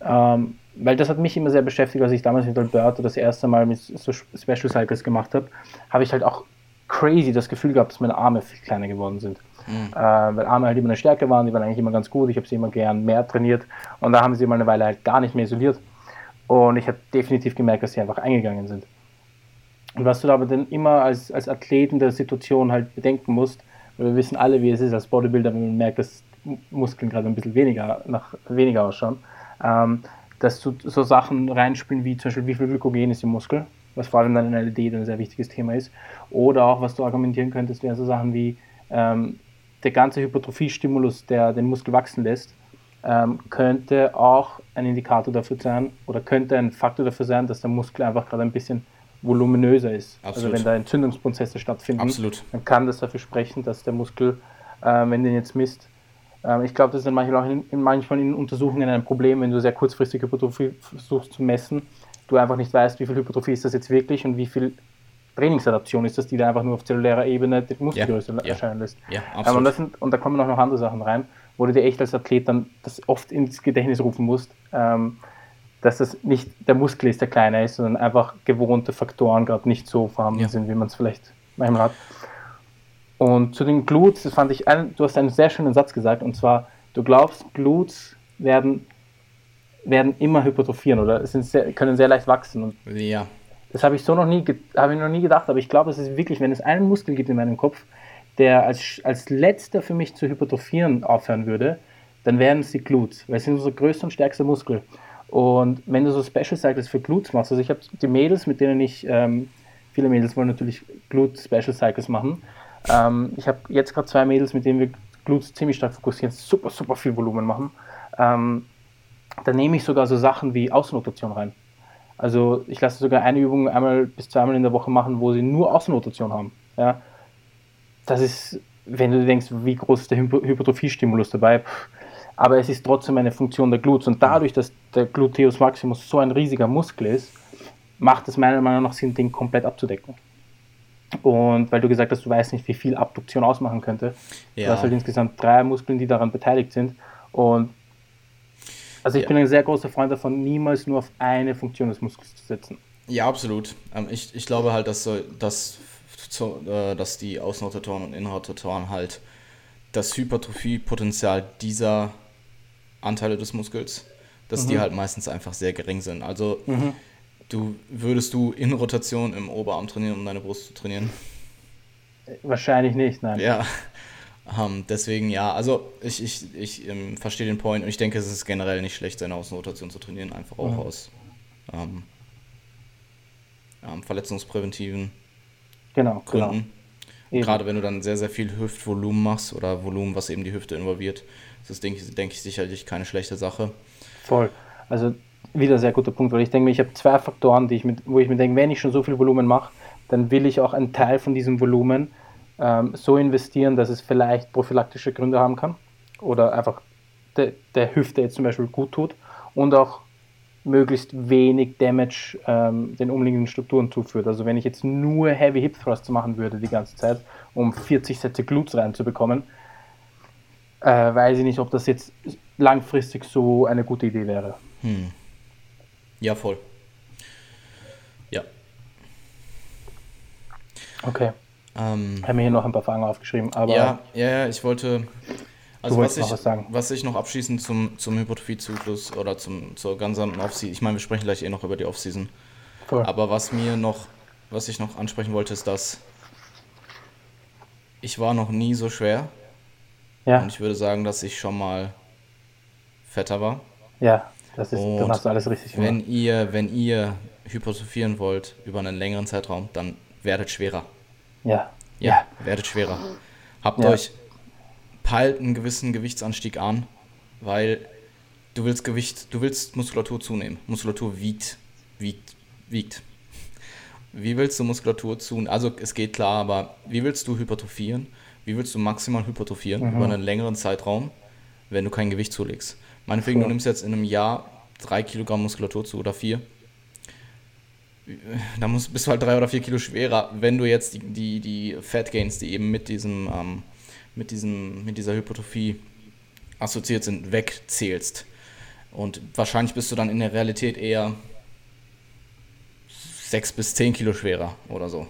ähm, weil das hat mich immer sehr beschäftigt, als ich damals mit Alberto das erste Mal mit so Special Cycles gemacht habe, habe ich halt auch crazy das Gefühl gehabt, dass meine Arme viel kleiner geworden sind. Mhm. Äh, weil Arme halt immer eine Stärke waren, die waren eigentlich immer ganz gut, ich habe sie immer gern mehr trainiert und da haben sie mal eine Weile halt gar nicht mehr isoliert und ich habe definitiv gemerkt, dass sie einfach eingegangen sind. Und was du aber dann immer als, als Athlet in der Situation halt bedenken musst, weil wir wissen alle, wie es ist als Bodybuilder, wenn man merkt, dass Muskeln gerade ein bisschen weniger, nach weniger ausschauen, ähm, dass du so Sachen reinspielen wie zum Beispiel, wie viel Glykogen ist im Muskel. was vor allem dann in LED ein sehr wichtiges Thema ist. Oder auch, was du argumentieren könntest, wäre so Sachen wie ähm, der ganze Hypertrophie-Stimulus, der den Muskel wachsen lässt, ähm, könnte auch ein Indikator dafür sein oder könnte ein Faktor dafür sein, dass der Muskel einfach gerade ein bisschen voluminöser ist. Absolut. Also wenn da Entzündungsprozesse stattfinden, Absolut. dann kann das dafür sprechen, dass der Muskel, äh, wenn den jetzt misst, äh, ich glaube, das ist dann manchmal auch in, in, manchmal in Untersuchungen ein Problem, wenn du sehr kurzfristig Hypertrophie versuchst zu messen, du einfach nicht weißt, wie viel Hypertrophie ist das jetzt wirklich und wie viel Trainingsadaption ist das, die da einfach nur auf zellulärer Ebene die Muskelgröße ja, erscheinen lässt. Ja, absolut. Ähm, und, sind, und, da kommen auch noch andere Sachen rein, wo du dir echt als Athlet dann das oft ins Gedächtnis rufen musst, ähm, dass das nicht der Muskel ist, der kleiner ist, sondern einfach gewohnte Faktoren gerade nicht so vorhanden ja. sind, wie man es vielleicht manchmal hat. Und zu den Glutes, das fand ich, ein, du hast einen sehr schönen Satz gesagt, und zwar, du glaubst, Glutes werden, werden immer hypertrophieren oder sind sehr, können sehr leicht wachsen. Und ja. Das habe ich so noch nie, habe ich noch nie gedacht, aber ich glaube, es ist wirklich, wenn es einen Muskel gibt in meinem Kopf, der als, als letzter für mich zu hypertrophieren aufhören würde, dann wären es die Glutes, weil es sind unser größter und stärkster Muskel. Und wenn du so Special Cycles für Glutes machst, also ich habe die Mädels, mit denen ich, ähm, viele Mädels wollen natürlich Glute Special Cycles machen. Ähm, ich habe jetzt gerade zwei Mädels, mit denen wir Glutes ziemlich stark fokussieren, super, super viel Volumen machen. Ähm, da nehme ich sogar so Sachen wie Außenrotation rein. Also ich lasse sogar eine Übung einmal bis zweimal in der Woche machen, wo sie nur Außenrotation haben. Ja? Das ist, wenn du denkst, wie groß ist der Hypertrophie-Stimulus dabei, aber es ist trotzdem eine Funktion der Glutes. Und dadurch, dass der Gluteus Maximus so ein riesiger Muskel ist, macht es meiner Meinung nach Sinn, den komplett abzudecken. Und weil du gesagt hast, du weißt nicht, wie viel Abduktion ausmachen könnte. Ja. Du hast halt insgesamt drei Muskeln, die daran beteiligt sind. Und also ich ja. bin ein sehr großer Freund davon, niemals nur auf eine Funktion des Muskels zu setzen. Ja, absolut. Ähm, ich, ich glaube halt, dass, dass, äh, dass die Außenrotatoren und Innenrotatoren halt das Hypertrophiepotenzial dieser Anteile des Muskels, dass mhm. die halt meistens einfach sehr gering sind. Also mhm. du würdest du Innenrotation im Oberarm trainieren, um deine Brust zu trainieren? Wahrscheinlich nicht, nein. Ja, ähm, deswegen ja, also ich, ich, ich ähm, verstehe den Point und ich denke, es ist generell nicht schlecht, seine Außenrotation zu trainieren, einfach auch mhm. aus ähm, ähm, verletzungspräventiven genau, Gründen. Genau. Gerade wenn du dann sehr, sehr viel Hüftvolumen machst oder Volumen, was eben die Hüfte involviert, das ist, denke ich, denke ich, sicherlich keine schlechte Sache. Voll. Also wieder sehr guter Punkt, weil ich denke mir, ich habe zwei Faktoren, die ich mit, wo ich mir denke, wenn ich schon so viel Volumen mache, dann will ich auch einen Teil von diesem Volumen ähm, so investieren, dass es vielleicht prophylaktische Gründe haben kann oder einfach de, der Hüfte jetzt zum Beispiel gut tut und auch möglichst wenig Damage ähm, den umliegenden Strukturen zuführt. Also wenn ich jetzt nur Heavy Hip Thrusts machen würde die ganze Zeit, um 40 Sätze Glutes reinzubekommen, äh, weiß ich nicht, ob das jetzt langfristig so eine gute Idee wäre. Hm. Ja, voll. Ja. Okay. Ähm, ich habe mir hier noch ein paar Fragen aufgeschrieben, aber. Ja, ja, ja ich wollte. Also was ich, was, was ich noch abschließend zum, zum Hypertrophie-Zyklus oder zum, zur ganzen Offseason, ich meine, wir sprechen gleich eh noch über die Offseason. Voll. Aber was mir noch, was ich noch ansprechen wollte, ist, dass ich war noch nie so schwer. Ja. Und ich würde sagen, dass ich schon mal fetter war. Ja, das ist, dann hast du alles richtig gemacht. Wenn ihr, wenn ihr hypertrophieren wollt über einen längeren Zeitraum, dann werdet schwerer. Ja. Ja, werdet schwerer. Habt ja. euch, peilt einen gewissen Gewichtsanstieg an, weil du willst Gewicht, du willst Muskulatur zunehmen. Muskulatur wiegt, wiegt, wiegt. Wie willst du Muskulatur zunehmen? Also es geht klar, aber wie willst du hypertrophieren? Wie willst du maximal hypertrophieren mhm. über einen längeren Zeitraum, wenn du kein Gewicht zulegst? Meinetwegen, du nimmst jetzt in einem Jahr drei Kilogramm Muskulatur zu oder vier da musst, bist du halt drei oder vier Kilo schwerer, wenn du jetzt die, die, die Fat Gains, die eben mit diesem, ähm, mit diesem, mit dieser Hypertrophie assoziiert sind, wegzählst. Und wahrscheinlich bist du dann in der Realität eher sechs bis zehn Kilo schwerer oder so.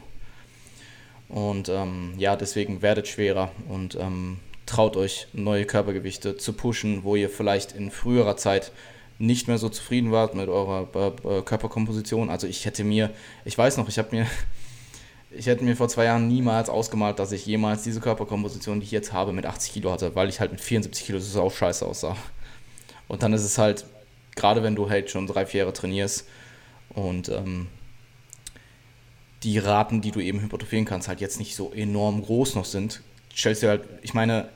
Und ähm, ja, deswegen werdet schwerer und ähm, traut euch, neue Körpergewichte zu pushen, wo ihr vielleicht in früherer Zeit nicht mehr so zufrieden wart mit eurer äh, Körperkomposition. Also ich hätte mir, ich weiß noch, ich habe mir, ich hätte mir vor zwei Jahren niemals ausgemalt, dass ich jemals diese Körperkomposition, die ich jetzt habe, mit 80 Kilo hatte, weil ich halt mit 74 Kilo so auch scheiße aussah. Und dann ist es halt, gerade wenn du halt schon drei, vier Jahre trainierst und ähm, die Raten, die du eben hypertrophieren kannst, halt jetzt nicht so enorm groß noch sind. Stellst dir halt, ich meine,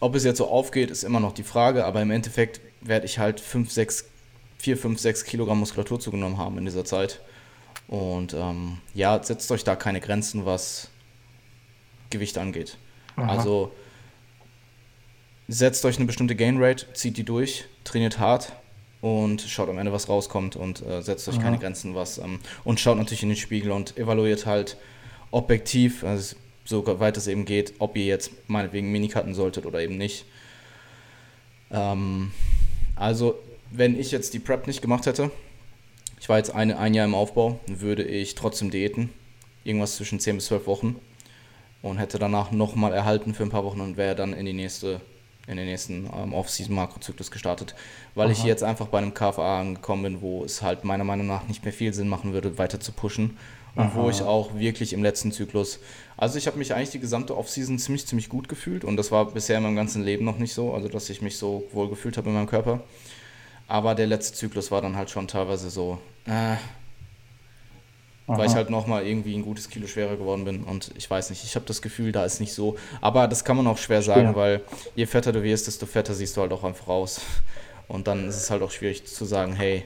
ob es jetzt so aufgeht, ist immer noch die Frage, aber im Endeffekt werde ich halt 5, 6, 4, 5, 6 Kilogramm Muskulatur zugenommen haben in dieser Zeit. Und ähm, ja, setzt euch da keine Grenzen, was Gewicht angeht. Aha. Also setzt euch eine bestimmte Gain Rate, zieht die durch, trainiert hart und schaut am Ende, was rauskommt und äh, setzt euch Aha. keine Grenzen, was ähm, und schaut natürlich in den Spiegel und evaluiert halt objektiv, also so weit es eben geht, ob ihr jetzt meinetwegen Mini cutten solltet oder eben nicht. Ähm, also, wenn ich jetzt die Prep nicht gemacht hätte, ich war jetzt eine, ein Jahr im Aufbau, würde ich trotzdem diäten, irgendwas zwischen 10 bis 12 Wochen und hätte danach nochmal erhalten für ein paar Wochen und wäre dann in die nächste in den nächsten ähm, Off-Season-Makrozyklus gestartet, weil Aha. ich jetzt einfach bei einem KFA angekommen bin, wo es halt meiner Meinung nach nicht mehr viel Sinn machen würde, weiter zu pushen und Aha. wo ich auch wirklich im letzten Zyklus, also ich habe mich eigentlich die gesamte Off-Season ziemlich, ziemlich gut gefühlt und das war bisher in meinem ganzen Leben noch nicht so, also dass ich mich so wohl gefühlt habe in meinem Körper. Aber der letzte Zyklus war dann halt schon teilweise so, äh, weil ich halt nochmal irgendwie ein gutes Kilo schwerer geworden bin und ich weiß nicht, ich habe das Gefühl, da ist nicht so, aber das kann man auch schwer sagen, ja. weil je fetter du wirst, desto fetter siehst du halt auch einfach raus und dann ist es halt auch schwierig zu sagen, hey,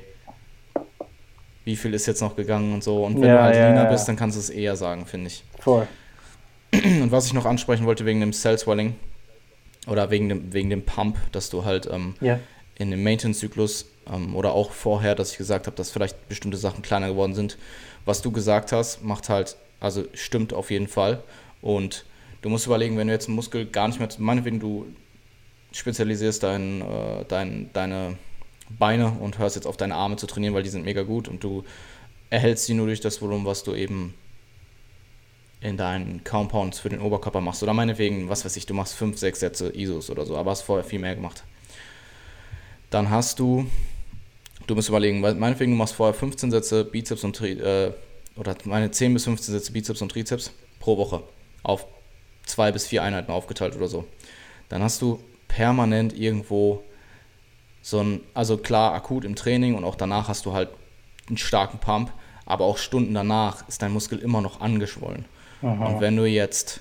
wie viel ist jetzt noch gegangen und so. Und wenn ja, du halt ja, leaner bist, dann kannst du es eher sagen, finde ich. Voll. Und was ich noch ansprechen wollte wegen dem Cell Swelling oder wegen dem, wegen dem Pump, dass du halt ähm, in dem Maintenance-Zyklus ähm, oder auch vorher, dass ich gesagt habe, dass vielleicht bestimmte Sachen kleiner geworden sind. Was du gesagt hast, macht halt, also stimmt auf jeden Fall. Und du musst überlegen, wenn du jetzt einen Muskel gar nicht mehr, meinetwegen du spezialisierst dein, äh, dein, deine Beine und hörst jetzt auf deine Arme zu trainieren, weil die sind mega gut und du erhältst sie nur durch das Volumen, was du eben in deinen Compounds für den Oberkörper machst. Oder meinetwegen, was weiß ich, du machst 5, 6 Sätze ISOs oder so, aber hast vorher viel mehr gemacht. Dann hast du, du musst überlegen, meinetwegen, du machst vorher 15 Sätze Bizeps und äh, oder meine 10 bis 15 Sätze Bizeps und Trizeps pro Woche auf zwei bis vier Einheiten aufgeteilt oder so. Dann hast du permanent irgendwo so ein, also klar, akut im Training und auch danach hast du halt einen starken Pump, aber auch Stunden danach ist dein Muskel immer noch angeschwollen. Aha. Und wenn du jetzt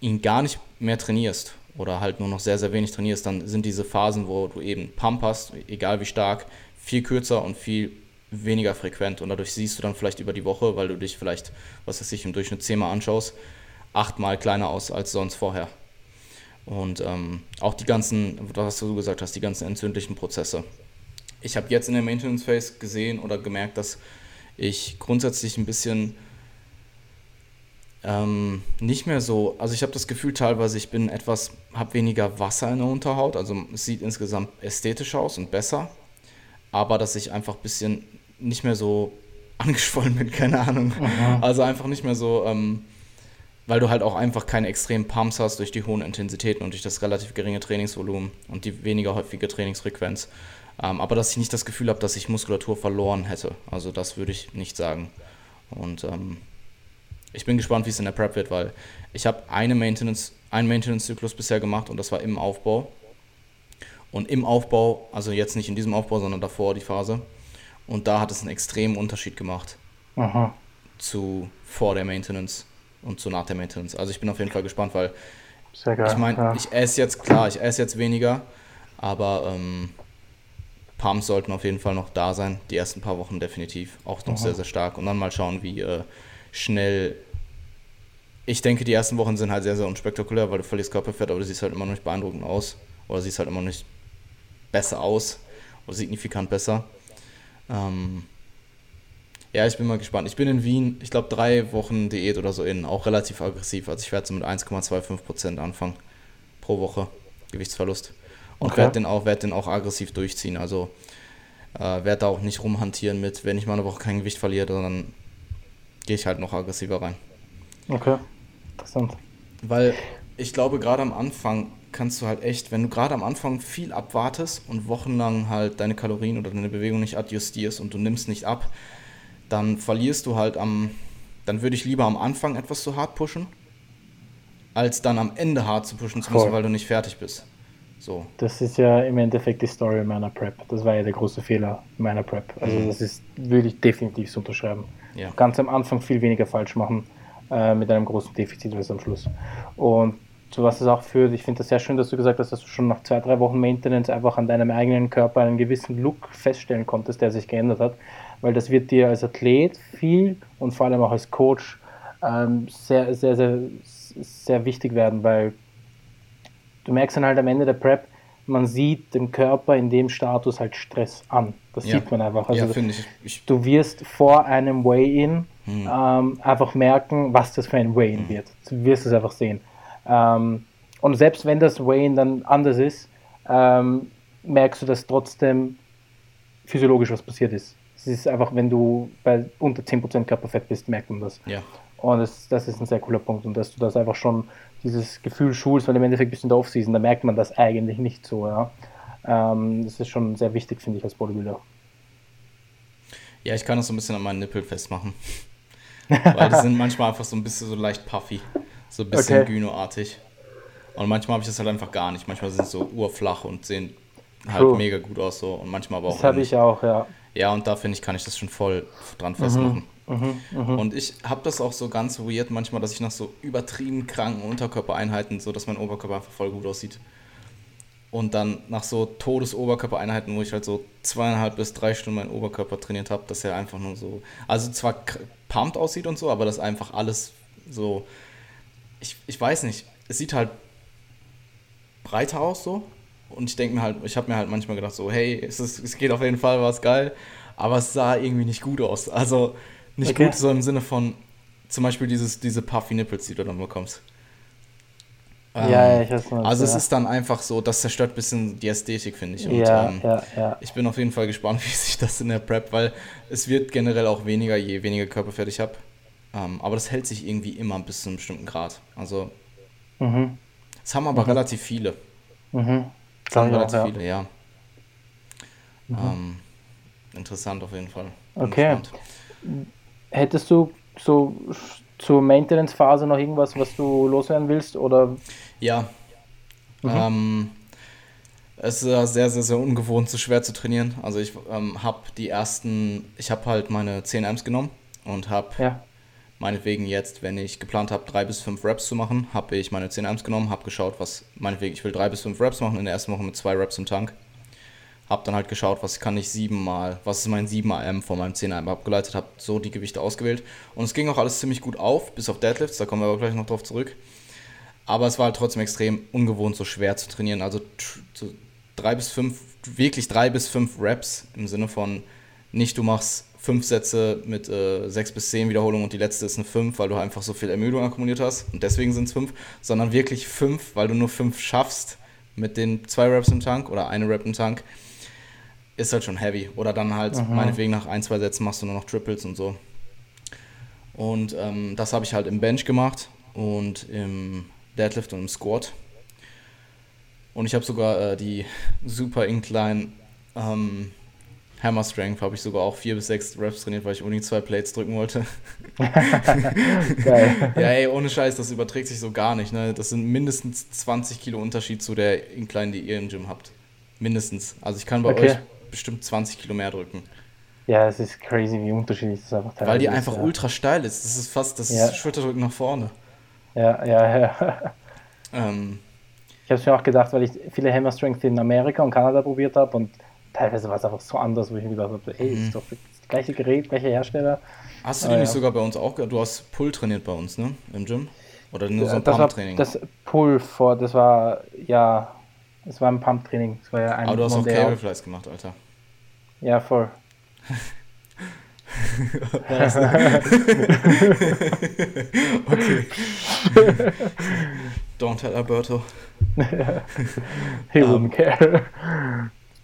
ihn gar nicht mehr trainierst oder halt nur noch sehr, sehr wenig trainierst, dann sind diese Phasen, wo du eben Pump hast, egal wie stark, viel kürzer und viel weniger frequent. Und dadurch siehst du dann vielleicht über die Woche, weil du dich vielleicht, was weiß ich, im Durchschnitt zehnmal anschaust, achtmal kleiner aus als sonst vorher. Und ähm, auch die ganzen, was du gesagt hast, die ganzen entzündlichen Prozesse. Ich habe jetzt in der Maintenance Phase gesehen oder gemerkt, dass ich grundsätzlich ein bisschen ähm, nicht mehr so, also ich habe das Gefühl teilweise, ich bin etwas, habe weniger Wasser in der Unterhaut, also es sieht insgesamt ästhetisch aus und besser, aber dass ich einfach ein bisschen nicht mehr so angeschwollen bin, keine Ahnung. Aha. Also einfach nicht mehr so, ähm, weil du halt auch einfach keine extremen Pumps hast durch die hohen Intensitäten und durch das relativ geringe Trainingsvolumen und die weniger häufige Trainingsfrequenz. Ähm, aber dass ich nicht das Gefühl habe, dass ich Muskulatur verloren hätte. Also das würde ich nicht sagen. Und ähm, ich bin gespannt, wie es in der Prep wird, weil ich habe eine Maintenance, einen Maintenance-Zyklus bisher gemacht und das war im Aufbau. Und im Aufbau, also jetzt nicht in diesem Aufbau, sondern davor die Phase. Und da hat es einen extremen Unterschied gemacht. Aha. Zu vor der Maintenance und so nach der Maintenance. Also ich bin auf jeden Fall gespannt, weil Sehr geil, ich meine, ja. ich esse jetzt, klar, ich esse jetzt weniger, aber ähm, Pumps sollten auf jeden Fall noch da sein. Die ersten paar Wochen definitiv. Auch noch Aha. sehr, sehr stark. Und dann mal schauen, wie äh, schnell. Ich denke, die ersten Wochen sind halt sehr, sehr unspektakulär, weil du verlierst Körperfett, aber du siehst halt immer noch nicht beeindruckend aus. Oder siehst halt immer noch nicht besser aus. Oder signifikant besser. Ähm, ja, ich bin mal gespannt. Ich bin in Wien, ich glaube, drei Wochen Diät oder so in, auch relativ aggressiv. Also ich werde so mit 1,25% anfangen pro Woche Gewichtsverlust. Und okay. werde den, auch, werd den auch aggressiv durchziehen. Also äh, werde da auch nicht rumhantieren mit, wenn ich mal eine Woche kein Gewicht verliere, sondern gehe ich halt noch aggressiver rein. Okay, interessant. Weil ich glaube, gerade am Anfang kannst du halt echt, wenn du gerade am Anfang viel abwartest und wochenlang halt deine Kalorien oder deine Bewegung nicht adjustierst und du nimmst nicht ab, dann verlierst du halt am, dann würde ich lieber am Anfang etwas zu hart pushen, als dann am Ende hart zu pushen zu müssen, weil du nicht fertig bist. So. Das ist ja im Endeffekt die Story meiner Prep. Das war ja der große Fehler meiner Prep. Also mhm. das ist, würde ich definitiv so unterschreiben. Ja. Ganz am Anfang viel weniger falsch machen äh, mit einem großen Defizit als am Schluss. Und zu was es auch führt, ich finde das sehr schön, dass du gesagt hast, dass du schon nach zwei, drei Wochen Maintenance einfach an deinem eigenen Körper einen gewissen Look feststellen konntest, der sich geändert hat. Weil das wird dir als Athlet viel und vor allem auch als Coach ähm, sehr, sehr, sehr, sehr wichtig werden, weil du merkst dann halt am Ende der Prep, man sieht den Körper in dem Status halt Stress an. Das ja. sieht man einfach. Also ja, ich. Ich du wirst vor einem Weigh-In hm. ähm, einfach merken, was das für ein Weigh-In hm. wird. Du wirst es einfach sehen. Ähm, und selbst wenn das Weigh-In dann anders ist, ähm, merkst du, dass trotzdem physiologisch was passiert ist. Es ist einfach, wenn du bei unter 10% Körperfett bist, merkt man das. Ja. Und das, das ist ein sehr cooler Punkt. Und dass du das einfach schon, dieses Gefühl schulst, weil im Endeffekt bist du in der Offseason, da merkt man das eigentlich nicht so. Ja? Ähm, das ist schon sehr wichtig, finde ich, als Bodybuilder. Ja, ich kann das so ein bisschen an meinen Nippel festmachen. weil die sind manchmal einfach so ein bisschen so leicht puffy. So ein bisschen okay. gynoartig. Und manchmal habe ich das halt einfach gar nicht. Manchmal sind sie so urflach und sehen halt True. mega gut aus so. Und manchmal aber auch. Das habe ich auch, ja. Ja, und da finde ich, kann ich das schon voll dran festmachen. Mhm, mh, Und ich habe das auch so ganz weird manchmal, dass ich nach so übertrieben kranken Unterkörpereinheiten, so dass mein Oberkörper einfach voll gut aussieht. Und dann nach so Todesoberkörpereinheiten, wo ich halt so zweieinhalb bis drei Stunden meinen Oberkörper trainiert habe, dass er einfach nur so, also zwar pumped aussieht und so, aber das einfach alles so, ich, ich weiß nicht, es sieht halt breiter aus so. Und ich denke mir halt, ich habe mir halt manchmal gedacht so, hey, es, ist, es geht auf jeden Fall, war es geil. Aber es sah irgendwie nicht gut aus. Also nicht okay. gut so im Sinne von zum Beispiel dieses, diese Puffy Nipples, die du dann bekommst. Ähm, ja, ich weiß nicht. Also ja. es ist dann einfach so, das zerstört ein bisschen die Ästhetik, finde ich. Und, ja, ähm, ja, ja. Ich bin auf jeden Fall gespannt, wie sich das in der Prep, weil es wird generell auch weniger, je weniger Körperfett ich habe. Ähm, aber das hält sich irgendwie immer bis zu einem bestimmten Grad. Also mhm. das haben aber mhm. relativ viele. Mhm. Das haben relativ auch, viele, ja. Mhm. Ähm, interessant auf jeden Fall. Bin okay. Gespannt. Hättest du so zur Maintenance-Phase noch irgendwas, was du loswerden willst? Oder? Ja. Mhm. Ähm, es ist sehr, sehr, sehr ungewohnt, so schwer zu trainieren. Also ich ähm, habe die ersten, ich habe halt meine 10 Amps genommen und habe ja. meinetwegen jetzt, wenn ich geplant habe, drei bis fünf Reps zu machen, habe ich meine 10 Amps genommen, habe geschaut, was, meinetwegen, ich will drei bis fünf Reps machen in der ersten Woche mit zwei Reps im Tank habe dann halt geschaut, was kann ich siebenmal, was ist mein 7 AM von meinem 10 AM abgeleitet, habe so die Gewichte ausgewählt und es ging auch alles ziemlich gut auf, bis auf Deadlifts, da kommen wir aber gleich noch drauf zurück. Aber es war halt trotzdem extrem ungewohnt, so schwer zu trainieren. Also so drei bis fünf, wirklich drei bis fünf Reps im Sinne von nicht, du machst fünf Sätze mit äh, sechs bis zehn Wiederholungen und die letzte ist eine fünf, weil du einfach so viel Ermüdung akkumuliert hast und deswegen sind es fünf, sondern wirklich fünf, weil du nur fünf schaffst mit den zwei Reps im Tank oder eine Rep im Tank ist halt schon heavy. Oder dann halt, Aha. meinetwegen nach ein, zwei Sätzen machst du nur noch Triples und so. Und ähm, das habe ich halt im Bench gemacht und im Deadlift und im Squat. Und ich habe sogar äh, die Super Incline ähm, Hammer Strength habe ich sogar auch vier bis sechs Reps trainiert, weil ich unbedingt zwei Plates drücken wollte. Geil. Ja, ey, ohne Scheiß, das überträgt sich so gar nicht. Ne? Das sind mindestens 20 Kilo Unterschied zu der Incline, die ihr im Gym habt. Mindestens. Also ich kann bei okay. euch bestimmt 20 Kilo mehr drücken. Ja, es ist crazy, wie unterschiedlich das einfach teilweise Weil die einfach ist, ja. ultra steil ist. Das ist fast das ja. Schulterdrücken nach vorne. Ja, ja, ja. Ähm, ich habe es mir auch gedacht, weil ich viele Hammer Strength in Amerika und Kanada probiert habe und teilweise war es einfach so anders, wo ich mir gedacht habe, ey, mhm. ist doch das gleiche Gerät, gleicher Hersteller. Hast du die äh, nicht sogar bei uns auch, du hast Pull trainiert bei uns, ne, im Gym? Oder nur so ein Pump-Training? Das Pull vor, das war, ja, das war ein Pump-Training. Ja Aber du hast auch Cable Flies gemacht, Alter. Ja, voll. okay. Don't tell Alberto. He wouldn't um, care.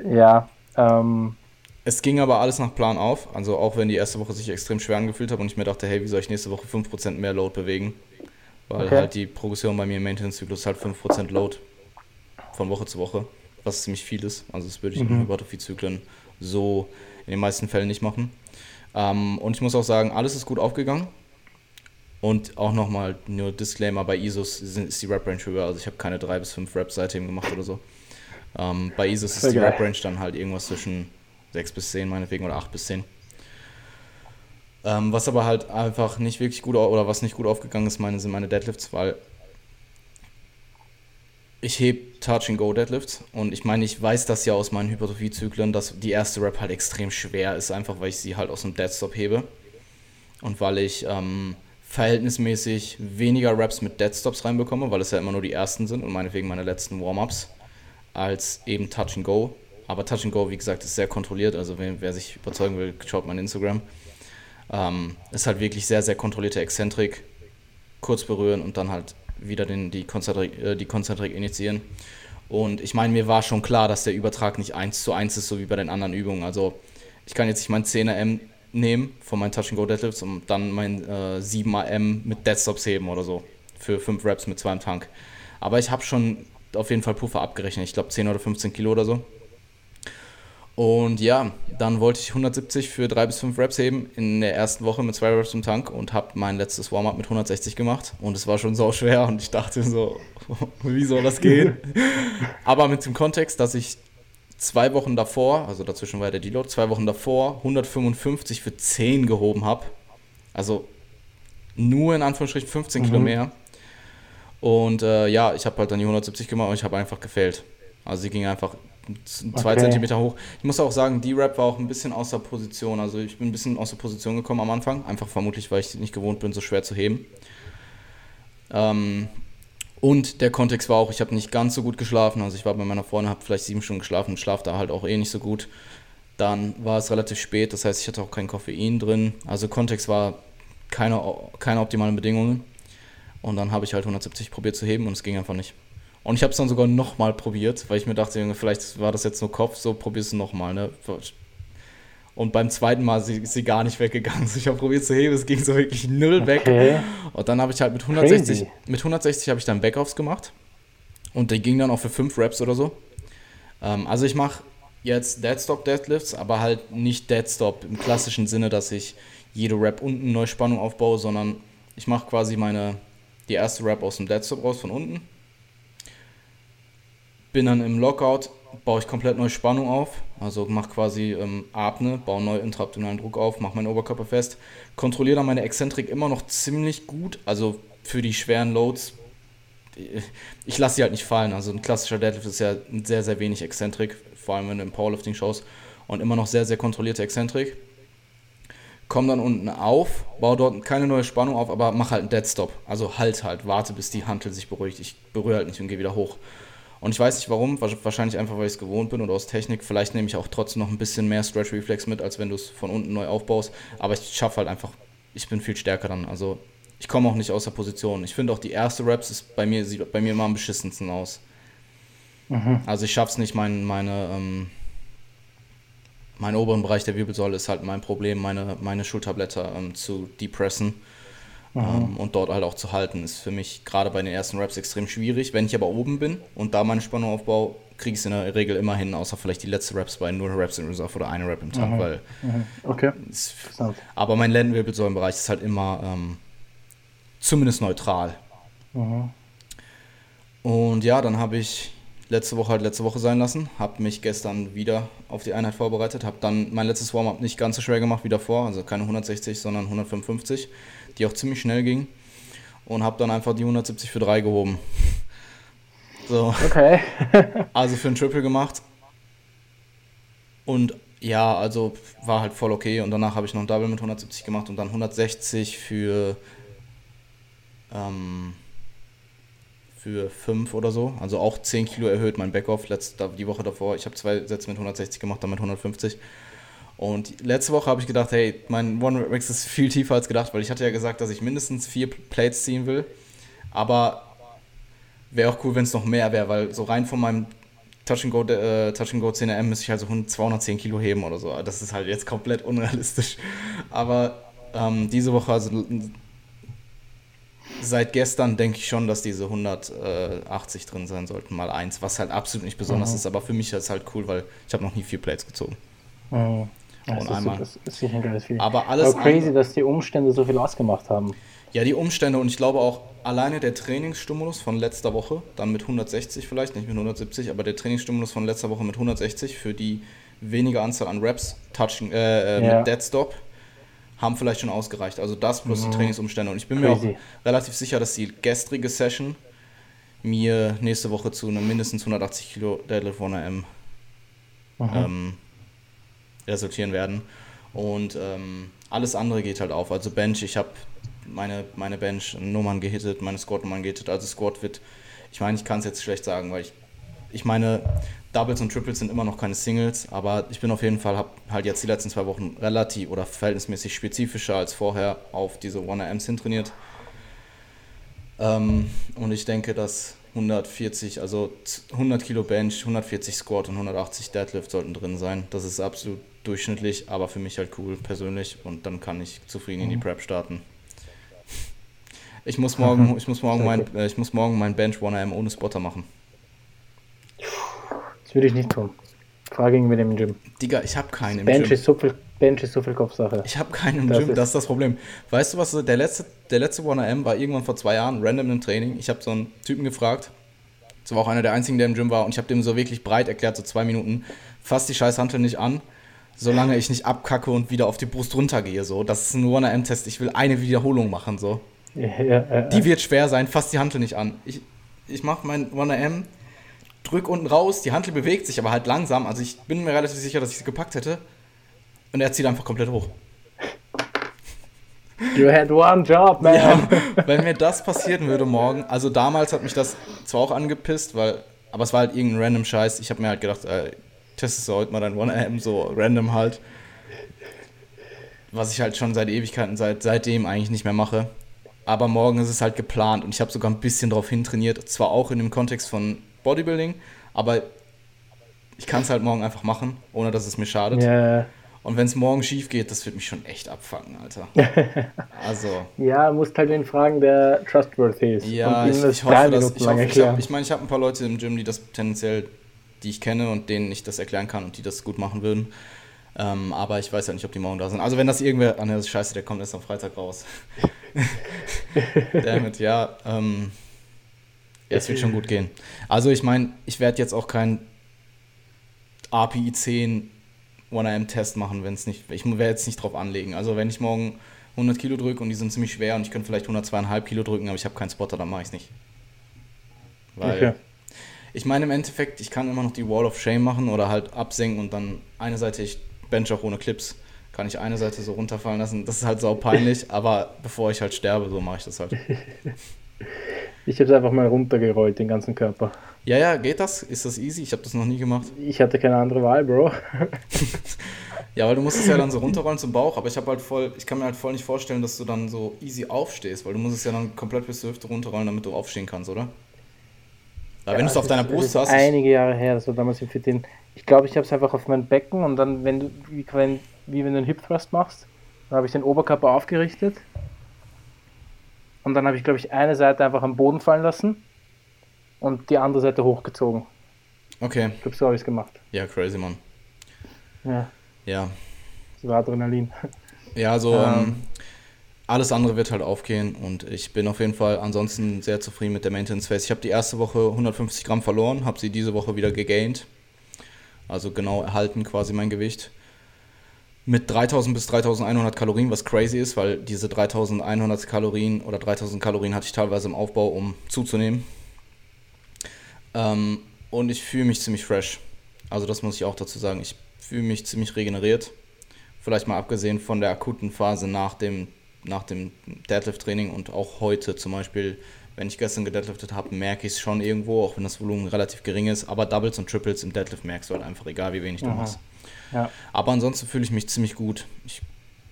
Ja. Ähm, es ging aber alles nach Plan auf. Also auch wenn die erste Woche sich extrem schwer angefühlt habe und ich mir dachte, hey, wie soll ich nächste Woche 5% mehr Load bewegen? Weil okay. halt die Progression bei mir im Maintenance-Zyklus halt 5% Load von Woche zu Woche, was ziemlich viel ist. Also das würde ich mhm. in Hypertrophie-Zyklen so in den meisten Fällen nicht machen. Ähm, und ich muss auch sagen, alles ist gut aufgegangen. Und auch nochmal nur Disclaimer, bei ISOs ist die Rap-Range höher. Also ich habe keine drei bis fünf Raps seitdem gemacht oder so. Ähm, bei Isis ist die Rap-Range dann halt irgendwas zwischen 6 bis 10 meinetwegen oder 8 bis 10. Ähm, was aber halt einfach nicht wirklich gut oder was nicht gut aufgegangen ist, meine, sind meine Deadlifts, weil ich heb Touch-and-Go Deadlifts und ich meine, ich weiß das ja aus meinen Hypertrophie-Zyklen, dass die erste Rep halt extrem schwer ist, einfach weil ich sie halt aus dem Deadstop hebe und weil ich ähm, verhältnismäßig weniger Reps mit Deadstops reinbekomme, weil es ja immer nur die ersten sind und meinetwegen meine letzten Warm-Ups, als eben Touch-and-Go. Aber Touch-and-Go, wie gesagt, ist sehr kontrolliert, also wer, wer sich überzeugen will, schaut mein Instagram. Ähm, ist halt wirklich sehr, sehr kontrollierte Exzentrik. Kurz berühren und dann halt wieder den, die, Konzentrik, äh, die Konzentrik initiieren. Und ich meine, mir war schon klar, dass der Übertrag nicht 1 zu 1 ist, so wie bei den anderen Übungen. Also ich kann jetzt nicht mein 10er M nehmen von meinen Touch-and-Go Deadlifts und dann mein äh, 7er M mit Deadstops heben oder so. Für 5 Reps mit 2 im Tank. Aber ich habe schon auf jeden Fall Puffer abgerechnet. Ich glaube 10 oder 15 Kilo oder so. Und ja, dann wollte ich 170 für 3 bis 5 Reps heben in der ersten Woche mit 2 Reps im Tank und habe mein letztes Warm-up mit 160 gemacht. Und es war schon so schwer und ich dachte so, wie soll das gehen? Aber mit dem Kontext, dass ich zwei Wochen davor, also dazwischen war der Deload, zwei Wochen davor 155 für 10 gehoben habe. Also nur in Anführungsstrichen 15 mhm. Kilo mehr. Und äh, ja, ich habe halt dann die 170 gemacht und ich habe einfach gefällt. Also sie ging einfach zwei okay. Zentimeter hoch. Ich muss auch sagen, die Rap war auch ein bisschen außer Position. Also ich bin ein bisschen außer Position gekommen am Anfang. Einfach vermutlich, weil ich nicht gewohnt bin, so schwer zu heben. Ähm, und der Kontext war auch, ich habe nicht ganz so gut geschlafen. Also ich war bei meiner Freundin, habe vielleicht sieben Stunden geschlafen und schlaf da halt auch eh nicht so gut. Dann war es relativ spät, das heißt, ich hatte auch kein Koffein drin. Also Kontext war keine, keine optimalen Bedingungen. Und dann habe ich halt 170 probiert zu heben und es ging einfach nicht. Und ich habe es dann sogar nochmal probiert, weil ich mir dachte, vielleicht war das jetzt nur Kopf, so probierst du nochmal. Ne? Und beim zweiten Mal ist sie gar nicht weggegangen. Ich habe probiert zu heben, es ging so wirklich null weg. Okay. Und dann habe ich halt mit 160, Crazy. mit 160 habe ich dann Backoffs gemacht. Und die ging dann auch für 5 Reps oder so. Ähm, also ich mache jetzt Deadstop Deadlifts, aber halt nicht Deadstop im klassischen Sinne, dass ich jede Rep unten neue Spannung aufbaue, sondern ich mache quasi meine, die erste Rep aus dem Deadstop raus von unten bin dann im Lockout, baue ich komplett neue Spannung auf, also mache quasi ähm, Apne, baue neu intraabdominalen Druck auf, mache meinen Oberkörper fest, kontrolliere dann meine Exzentrik immer noch ziemlich gut, also für die schweren Loads. Ich lasse sie halt nicht fallen, also ein klassischer Deadlift ist ja sehr, sehr wenig Exzentrik, vor allem wenn du im Powerlifting schaust und immer noch sehr, sehr kontrollierte Exzentrik. Komm dann unten auf, baue dort keine neue Spannung auf, aber mach halt einen Deadstop. Also halt halt, warte bis die Hantel sich beruhigt. Ich berühre halt nicht und gehe wieder hoch. Und ich weiß nicht warum, wahrscheinlich einfach, weil ich es gewohnt bin oder aus Technik. Vielleicht nehme ich auch trotzdem noch ein bisschen mehr Stretch Reflex mit, als wenn du es von unten neu aufbaust. Aber ich schaffe halt einfach, ich bin viel stärker dann. Also ich komme auch nicht aus der Position. Ich finde auch die erste Raps ist bei mir, sieht bei mir immer am beschissensten aus. Mhm. Also ich schaffe es nicht, mein, meine, ähm, mein oberen Bereich der Wirbelsäule ist halt mein Problem, meine, meine Schulterblätter ähm, zu depressen. Ähm, und dort halt auch zu halten, ist für mich gerade bei den ersten Raps extrem schwierig. Wenn ich aber oben bin und da meine Spannung aufbaue, kriege ich es in der Regel immer hin, außer vielleicht die letzte Raps bei 0 Raps in Reserve oder eine Rap im Tag, mhm. weil. Mhm. Okay. Es, aber mein Lendenwirbelsäulenbereich ist halt immer ähm, zumindest neutral. Mhm. Und ja, dann habe ich letzte Woche halt letzte Woche sein lassen, habe mich gestern wieder auf die Einheit vorbereitet, habe dann mein letztes Warm-up nicht ganz so schwer gemacht wie davor, also keine 160, sondern 155 die auch ziemlich schnell ging. Und habe dann einfach die 170 für 3 gehoben. So. Okay. also für ein Triple gemacht. Und ja, also war halt voll okay. Und danach habe ich noch ein Double mit 170 gemacht und dann 160 für, ähm, für 5 oder so. Also auch 10 Kilo erhöht mein Backoff letzte, die Woche davor. Ich habe zwei Sätze mit 160 gemacht, dann mit 150. Und letzte Woche habe ich gedacht, hey, mein One Rep Max ist viel tiefer als gedacht, weil ich hatte ja gesagt, dass ich mindestens vier Plates ziehen will. Aber wäre auch cool, wenn es noch mehr wäre, weil so rein von meinem Touch and Go, äh, Touch and Go 10M müsste ich halt so 210 Kilo heben oder so. Das ist halt jetzt komplett unrealistisch. Aber ähm, diese Woche, also seit gestern denke ich schon, dass diese 180 drin sein sollten, mal eins, was halt absolut nicht besonders mhm. ist, aber für mich ist es halt cool, weil ich habe noch nie vier Plates gezogen. Mhm. Ja, und einmal. Das ist sicher ein geiles Feeling. Aber alles Aber crazy, dass die Umstände so viel ausgemacht haben. Ja, die Umstände und ich glaube auch alleine der Trainingsstimulus von letzter Woche, dann mit 160 vielleicht, nicht mit 170, aber der Trainingsstimulus von letzter Woche mit 160 für die wenige Anzahl an Reps, Touching, äh, äh, ja. mit Dead Stop, haben vielleicht schon ausgereicht. Also das plus mhm. die Trainingsumstände. Und ich bin Crazy. mir auch relativ sicher, dass die gestrige Session mir nächste Woche zu einem mindestens 180 Kilo Deadlift 1RM ähm, resultieren werden. Und ähm, alles andere geht halt auf. Also Bench, ich habe meine, meine Bench-Nummern gehittet, meine Squat-Nummern gehittet. Also Squat wird, ich meine, ich kann es jetzt schlecht sagen, weil ich, ich meine, Doubles und Triples sind immer noch keine Singles, aber ich bin auf jeden Fall, habe halt jetzt die letzten zwei Wochen relativ oder verhältnismäßig spezifischer als vorher auf diese 1RMs hintrainiert. Ähm, und ich denke, dass 140, also 100 Kilo Bench, 140 Squat und 180 Deadlift sollten drin sein. Das ist absolut durchschnittlich, aber für mich halt cool persönlich und dann kann ich zufrieden in die mhm. Prep starten. Ich muss morgen, ich muss morgen, mein, äh, ich muss morgen mein Bench 1AM ohne Spotter machen. Das würde ich nicht tun. Frage ihn mit dem Gym. Digga, ich habe keinen im Bench Gym. Ist so viel, Bench ist so viel Kopfsache. Ich habe keinen im das Gym, ist das ist das Problem. Weißt du was, der letzte, der letzte 1AM war irgendwann vor zwei Jahren, random im Training. Ich habe so einen Typen gefragt, das war auch einer der einzigen, der im Gym war und ich habe dem so wirklich breit erklärt, so zwei Minuten, fass die scheiß Hantel nicht an, solange ich nicht abkacke und wieder auf die Brust runtergehe. So. Das ist ein 1AM-Test, ich will eine Wiederholung machen. So. Ja, ja, ja, die wird schwer sein, fass die Hantel nicht an. Ich, ich mache mein 1AM, drück unten raus, die Hantel bewegt sich aber halt langsam, also ich bin mir relativ sicher, dass ich sie gepackt hätte. Und er zieht einfach komplett hoch. You had one job, man. Ja, wenn mir das passieren würde morgen, also damals hat mich das zwar auch angepisst, weil, aber es war halt irgendein random Scheiß. Ich habe mir halt gedacht, äh, testest du heute mal dein 1AM so random halt. Was ich halt schon seit Ewigkeiten, seit, seitdem eigentlich nicht mehr mache. Aber morgen ist es halt geplant und ich habe sogar ein bisschen darauf hintrainiert. Zwar auch in dem Kontext von Bodybuilding, aber ich kann es halt morgen einfach machen, ohne dass es mir schadet. Yeah. Und wenn es morgen schief geht, das wird mich schon echt abfangen, Alter. Also. ja, musst halt den fragen, der trustworthy ist. Ja, ich, ich hoffe, dass ich, hoffe, ich, hab, ich meine, ich habe ein paar Leute im Gym, die das tendenziell, die ich kenne und denen ich das erklären kann und die das gut machen würden. Ähm, aber ich weiß ja nicht, ob die morgen da sind. Also wenn das irgendwer, ah ne, das ist scheiße, der kommt erst am Freitag raus. Damit, ja. Ähm, ja, es wird schon gut gehen. Also ich meine, ich werde jetzt auch kein API 10 1AM-Test machen, wenn es nicht, ich werde jetzt nicht drauf anlegen. Also wenn ich morgen 100 Kilo drücke und die sind ziemlich schwer und ich könnte vielleicht 102,5 Kilo drücken, aber ich habe keinen Spotter, dann mache ich es nicht. Weil okay. Ich meine im Endeffekt, ich kann immer noch die Wall of Shame machen oder halt absenken und dann eine Seite, ich bench auch ohne Clips, kann ich eine Seite so runterfallen lassen. Das ist halt sau peinlich, aber bevor ich halt sterbe, so mache ich das halt. Ich habe es einfach mal runtergerollt, den ganzen Körper. Ja, ja, geht das? Ist das easy? Ich habe das noch nie gemacht. Ich hatte keine andere Wahl, Bro. ja, weil du musst es ja dann so runterrollen zum Bauch, aber ich habe halt voll, ich kann mir halt voll nicht vorstellen, dass du dann so easy aufstehst, weil du musst es ja dann komplett bis zur Hüfte runterrollen, damit du aufstehen kannst, oder? Aber ja, wenn du es auf deiner Brust hast. Einige Jahre her, das war damals im Fit Ich glaube, ich habe es einfach auf mein Becken und dann, wenn du, wie, wenn, wie wenn du einen Hip Thrust machst, dann habe ich den Oberkörper aufgerichtet und dann habe ich, glaube ich, eine Seite einfach am Boden fallen lassen und die andere Seite hochgezogen. Okay. Ich glaube, so habe ich es gemacht. Ja, crazy, Mann. Ja. Ja. Das war Adrenalin. Ja, also ähm, ähm, alles andere wird halt aufgehen und ich bin auf jeden Fall ansonsten sehr zufrieden mit der Maintenance Phase. Ich habe die erste Woche 150 Gramm verloren, habe sie diese Woche wieder gegained. Also genau erhalten quasi mein Gewicht mit 3000 bis 3100 Kalorien, was crazy ist, weil diese 3100 Kalorien oder 3000 Kalorien hatte ich teilweise im Aufbau, um zuzunehmen. Ähm, und ich fühle mich ziemlich fresh. Also das muss ich auch dazu sagen. Ich fühle mich ziemlich regeneriert. Vielleicht mal abgesehen von der akuten Phase nach dem, nach dem Deadlift-Training und auch heute zum Beispiel, wenn ich gestern gedeadliftet habe, merke ich es schon irgendwo, auch wenn das Volumen relativ gering ist. Aber Doubles und Triples im Deadlift merkst du halt einfach, egal wie wenig du machst. Ja. Aber ansonsten fühle ich mich ziemlich gut. Ich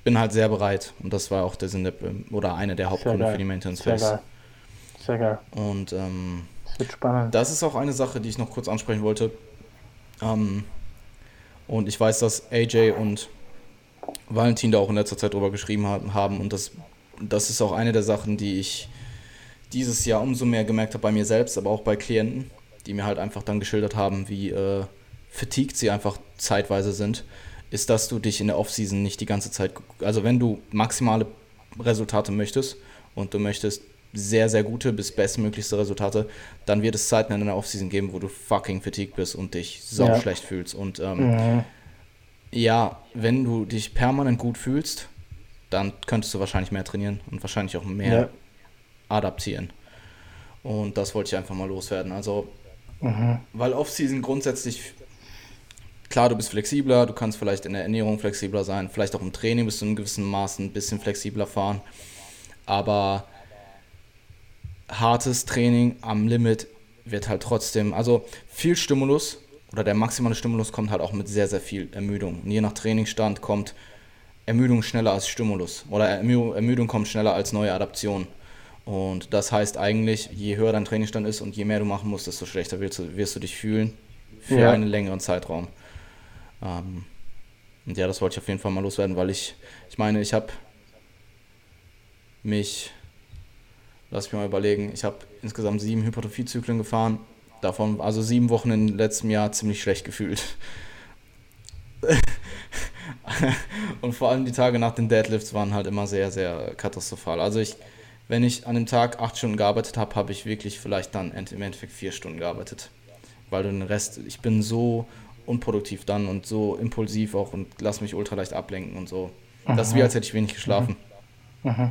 bin halt sehr bereit und das war auch der Sinn der, oder eine der Hauptgründe für die Maintenance Phase. Sehr geil. Sehr geil. Und ähm, das wird spannend. Das ist auch eine Sache, die ich noch kurz ansprechen wollte. Ähm, und ich weiß, dass AJ und Valentin da auch in letzter Zeit drüber geschrieben haben und das, das ist auch eine der Sachen, die ich dieses Jahr umso mehr gemerkt habe bei mir selbst, aber auch bei Klienten, die mir halt einfach dann geschildert haben, wie äh, fatigued sie einfach zeitweise sind, ist, dass du dich in der Offseason nicht die ganze Zeit, also wenn du maximale Resultate möchtest und du möchtest sehr, sehr gute bis bestmöglichste Resultate, dann wird es Zeiten in der Offseason geben, wo du fucking fatigued bist und dich so ja. schlecht fühlst. Und ähm, mhm. Ja, wenn du dich permanent gut fühlst, dann könntest du wahrscheinlich mehr trainieren und wahrscheinlich auch mehr ja. adaptieren. Und das wollte ich einfach mal loswerden. Also, mhm. weil Offseason grundsätzlich, klar, du bist flexibler, du kannst vielleicht in der Ernährung flexibler sein, vielleicht auch im Training bis zu einem gewissen Maß ein bisschen flexibler fahren. Aber hartes Training am Limit wird halt trotzdem, also viel Stimulus oder der maximale Stimulus kommt halt auch mit sehr, sehr viel Ermüdung. Und je nach Trainingsstand kommt Ermüdung schneller als Stimulus oder Ermüdung kommt schneller als neue Adaption. Und das heißt eigentlich, je höher dein Trainingsstand ist und je mehr du machen musst, desto schlechter wirst du, wirst du dich fühlen für ja. einen längeren Zeitraum. Ähm, und ja, das wollte ich auf jeden Fall mal loswerden, weil ich, ich meine, ich habe mich lass mich mal überlegen, ich habe insgesamt sieben Hypertrophiezyklen gefahren, davon also sieben Wochen im letzten Jahr ziemlich schlecht gefühlt. und vor allem die Tage nach den Deadlifts waren halt immer sehr, sehr katastrophal. Also ich, wenn ich an dem Tag acht Stunden gearbeitet habe, habe ich wirklich vielleicht dann im Endeffekt vier Stunden gearbeitet. Weil du den Rest, ich bin so unproduktiv dann und so impulsiv auch und lass mich ultra leicht ablenken und so. Das ist wie als hätte ich wenig geschlafen. Mhm. Mhm.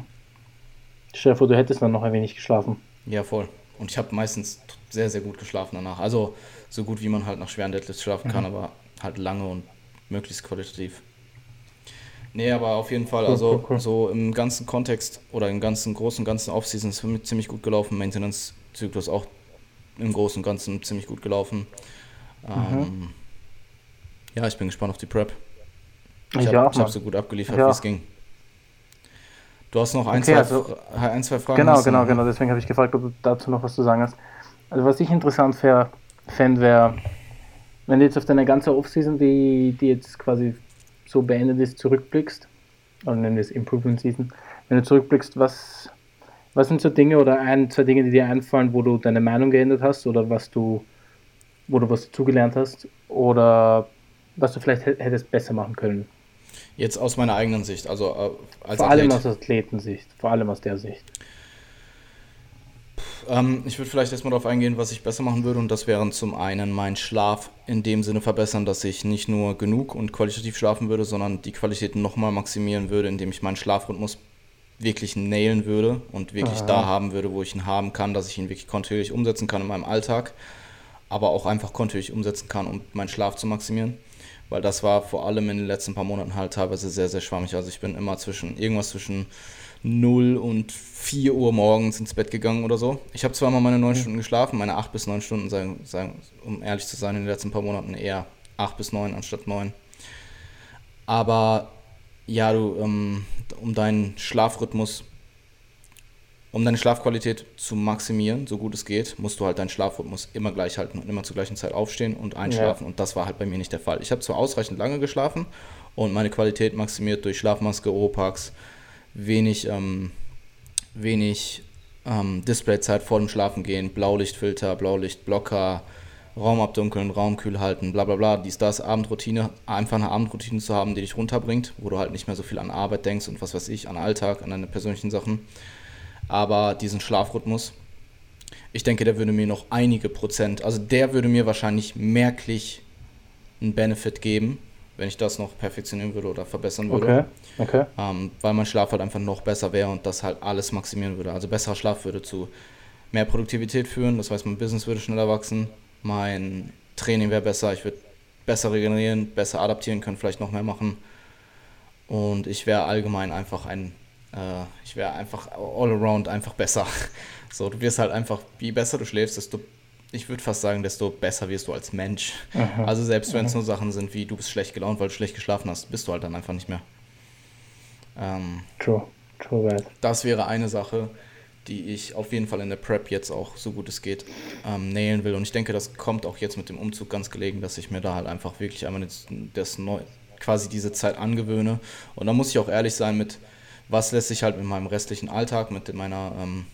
Stell dir vor, du hättest dann noch ein wenig geschlafen. Ja, voll. Und ich habe meistens sehr, sehr gut geschlafen danach. Also so gut, wie man halt nach schweren Deadlifts schlafen mhm. kann, aber halt lange und möglichst qualitativ. Nee, aber auf jeden Fall, also cool, cool. so im ganzen Kontext oder im ganzen großen ganzen Offseason ist für mich ziemlich gut gelaufen. Maintenance-Zyklus auch im Großen und Ganzen ziemlich gut gelaufen. Mhm. Ähm, ja, ich bin gespannt auf die Prep. Ich, ich habe hab so gut abgeliefert, ja. wie es ging. Du hast noch ein, okay, zwei, also, ein zwei Fragen. Genau, genau, genau. Deswegen habe ich gefragt, ob du dazu noch was zu sagen hast. Also was ich interessant fände, wäre, wenn du jetzt auf deine ganze Offseason, die, die jetzt quasi so beendet ist, zurückblickst, oder nennen wir es Improvement Season, wenn du zurückblickst, was, was sind so Dinge oder ein, zwei Dinge, die dir einfallen, wo du deine Meinung geändert hast oder was du, wo du was dazugelernt hast oder was du vielleicht hättest besser machen können? Jetzt aus meiner eigenen Sicht, also äh, als Vor allem aus Athletensicht, vor allem aus der Sicht. Ähm, ich würde vielleicht erstmal darauf eingehen, was ich besser machen würde und das wären zum einen mein Schlaf in dem Sinne verbessern, dass ich nicht nur genug und qualitativ schlafen würde, sondern die Qualität nochmal maximieren würde, indem ich meinen Schlafrhythmus wirklich nailen würde und wirklich Aha. da haben würde, wo ich ihn haben kann, dass ich ihn wirklich kontinuierlich umsetzen kann in meinem Alltag, aber auch einfach kontinuierlich umsetzen kann, um meinen Schlaf zu maximieren weil das war vor allem in den letzten paar Monaten halt teilweise sehr, sehr schwammig. Also ich bin immer zwischen irgendwas zwischen 0 und 4 Uhr morgens ins Bett gegangen oder so. Ich habe zwar mal meine 9 Stunden geschlafen, meine 8 bis 9 Stunden, sagen, sagen, um ehrlich zu sein, in den letzten paar Monaten eher 8 bis 9 anstatt 9. Aber ja, du, ähm, um deinen Schlafrhythmus um deine Schlafqualität zu maximieren, so gut es geht, musst du halt deinen Schlafrhythmus immer gleich halten und immer zur gleichen Zeit aufstehen und einschlafen. Ja. Und das war halt bei mir nicht der Fall. Ich habe zwar ausreichend lange geschlafen und meine Qualität maximiert durch Schlafmaske, Oropax, wenig, ähm, wenig ähm, Displayzeit vor dem Schlafengehen, Blaulichtfilter, Blaulichtblocker, Raum abdunkeln, Raum kühl halten, bla bla bla, dies, das, Abendroutine, einfach eine Abendroutine zu haben, die dich runterbringt, wo du halt nicht mehr so viel an Arbeit denkst und was weiß ich, an Alltag, an deine persönlichen Sachen. Aber diesen Schlafrhythmus, ich denke, der würde mir noch einige Prozent, also der würde mir wahrscheinlich merklich einen Benefit geben, wenn ich das noch perfektionieren würde oder verbessern würde. Okay. okay. Ähm, weil mein Schlaf halt einfach noch besser wäre und das halt alles maximieren würde. Also besserer Schlaf würde zu mehr Produktivität führen, das heißt, mein Business würde schneller wachsen, mein Training wäre besser, ich würde besser regenerieren, besser adaptieren können, vielleicht noch mehr machen. Und ich wäre allgemein einfach ein äh, ich wäre einfach all around einfach besser. So, du wirst halt einfach, je besser du schläfst, desto, ich würde fast sagen, desto besser wirst du als Mensch. Aha. Also selbst wenn es nur Sachen sind wie, du bist schlecht gelaunt, weil du schlecht geschlafen hast, bist du halt dann einfach nicht mehr. Ähm, True. True bad. Das wäre eine Sache, die ich auf jeden Fall in der Prep jetzt auch, so gut es geht, ähm, nailen will. Und ich denke, das kommt auch jetzt mit dem Umzug ganz gelegen, dass ich mir da halt einfach wirklich einmal das, das neu, quasi diese Zeit angewöhne. Und da muss ich auch ehrlich sein mit, was lässt sich halt mit meinem restlichen Alltag, mit meiner, ähm,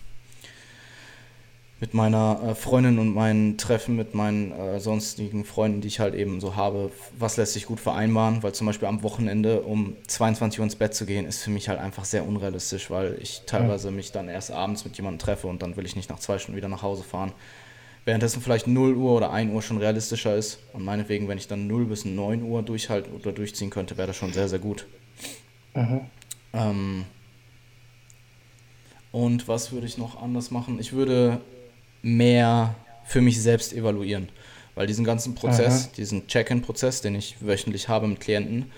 mit meiner äh, Freundin und meinen Treffen mit meinen äh, sonstigen Freunden, die ich halt eben so habe, was lässt sich gut vereinbaren, weil zum Beispiel am Wochenende um 22 Uhr ins Bett zu gehen, ist für mich halt einfach sehr unrealistisch, weil ich teilweise ja. mich dann erst abends mit jemandem treffe und dann will ich nicht nach zwei Stunden wieder nach Hause fahren. Währenddessen vielleicht 0 Uhr oder 1 Uhr schon realistischer ist und meinetwegen, wenn ich dann 0 bis 9 Uhr durchhalten oder durchziehen könnte, wäre das schon sehr, sehr gut. Mhm. Ähm, und was würde ich noch anders machen? Ich würde mehr für mich selbst evaluieren. Weil diesen ganzen Prozess, Aha. diesen Check-in-Prozess, den ich wöchentlich habe mit Klienten,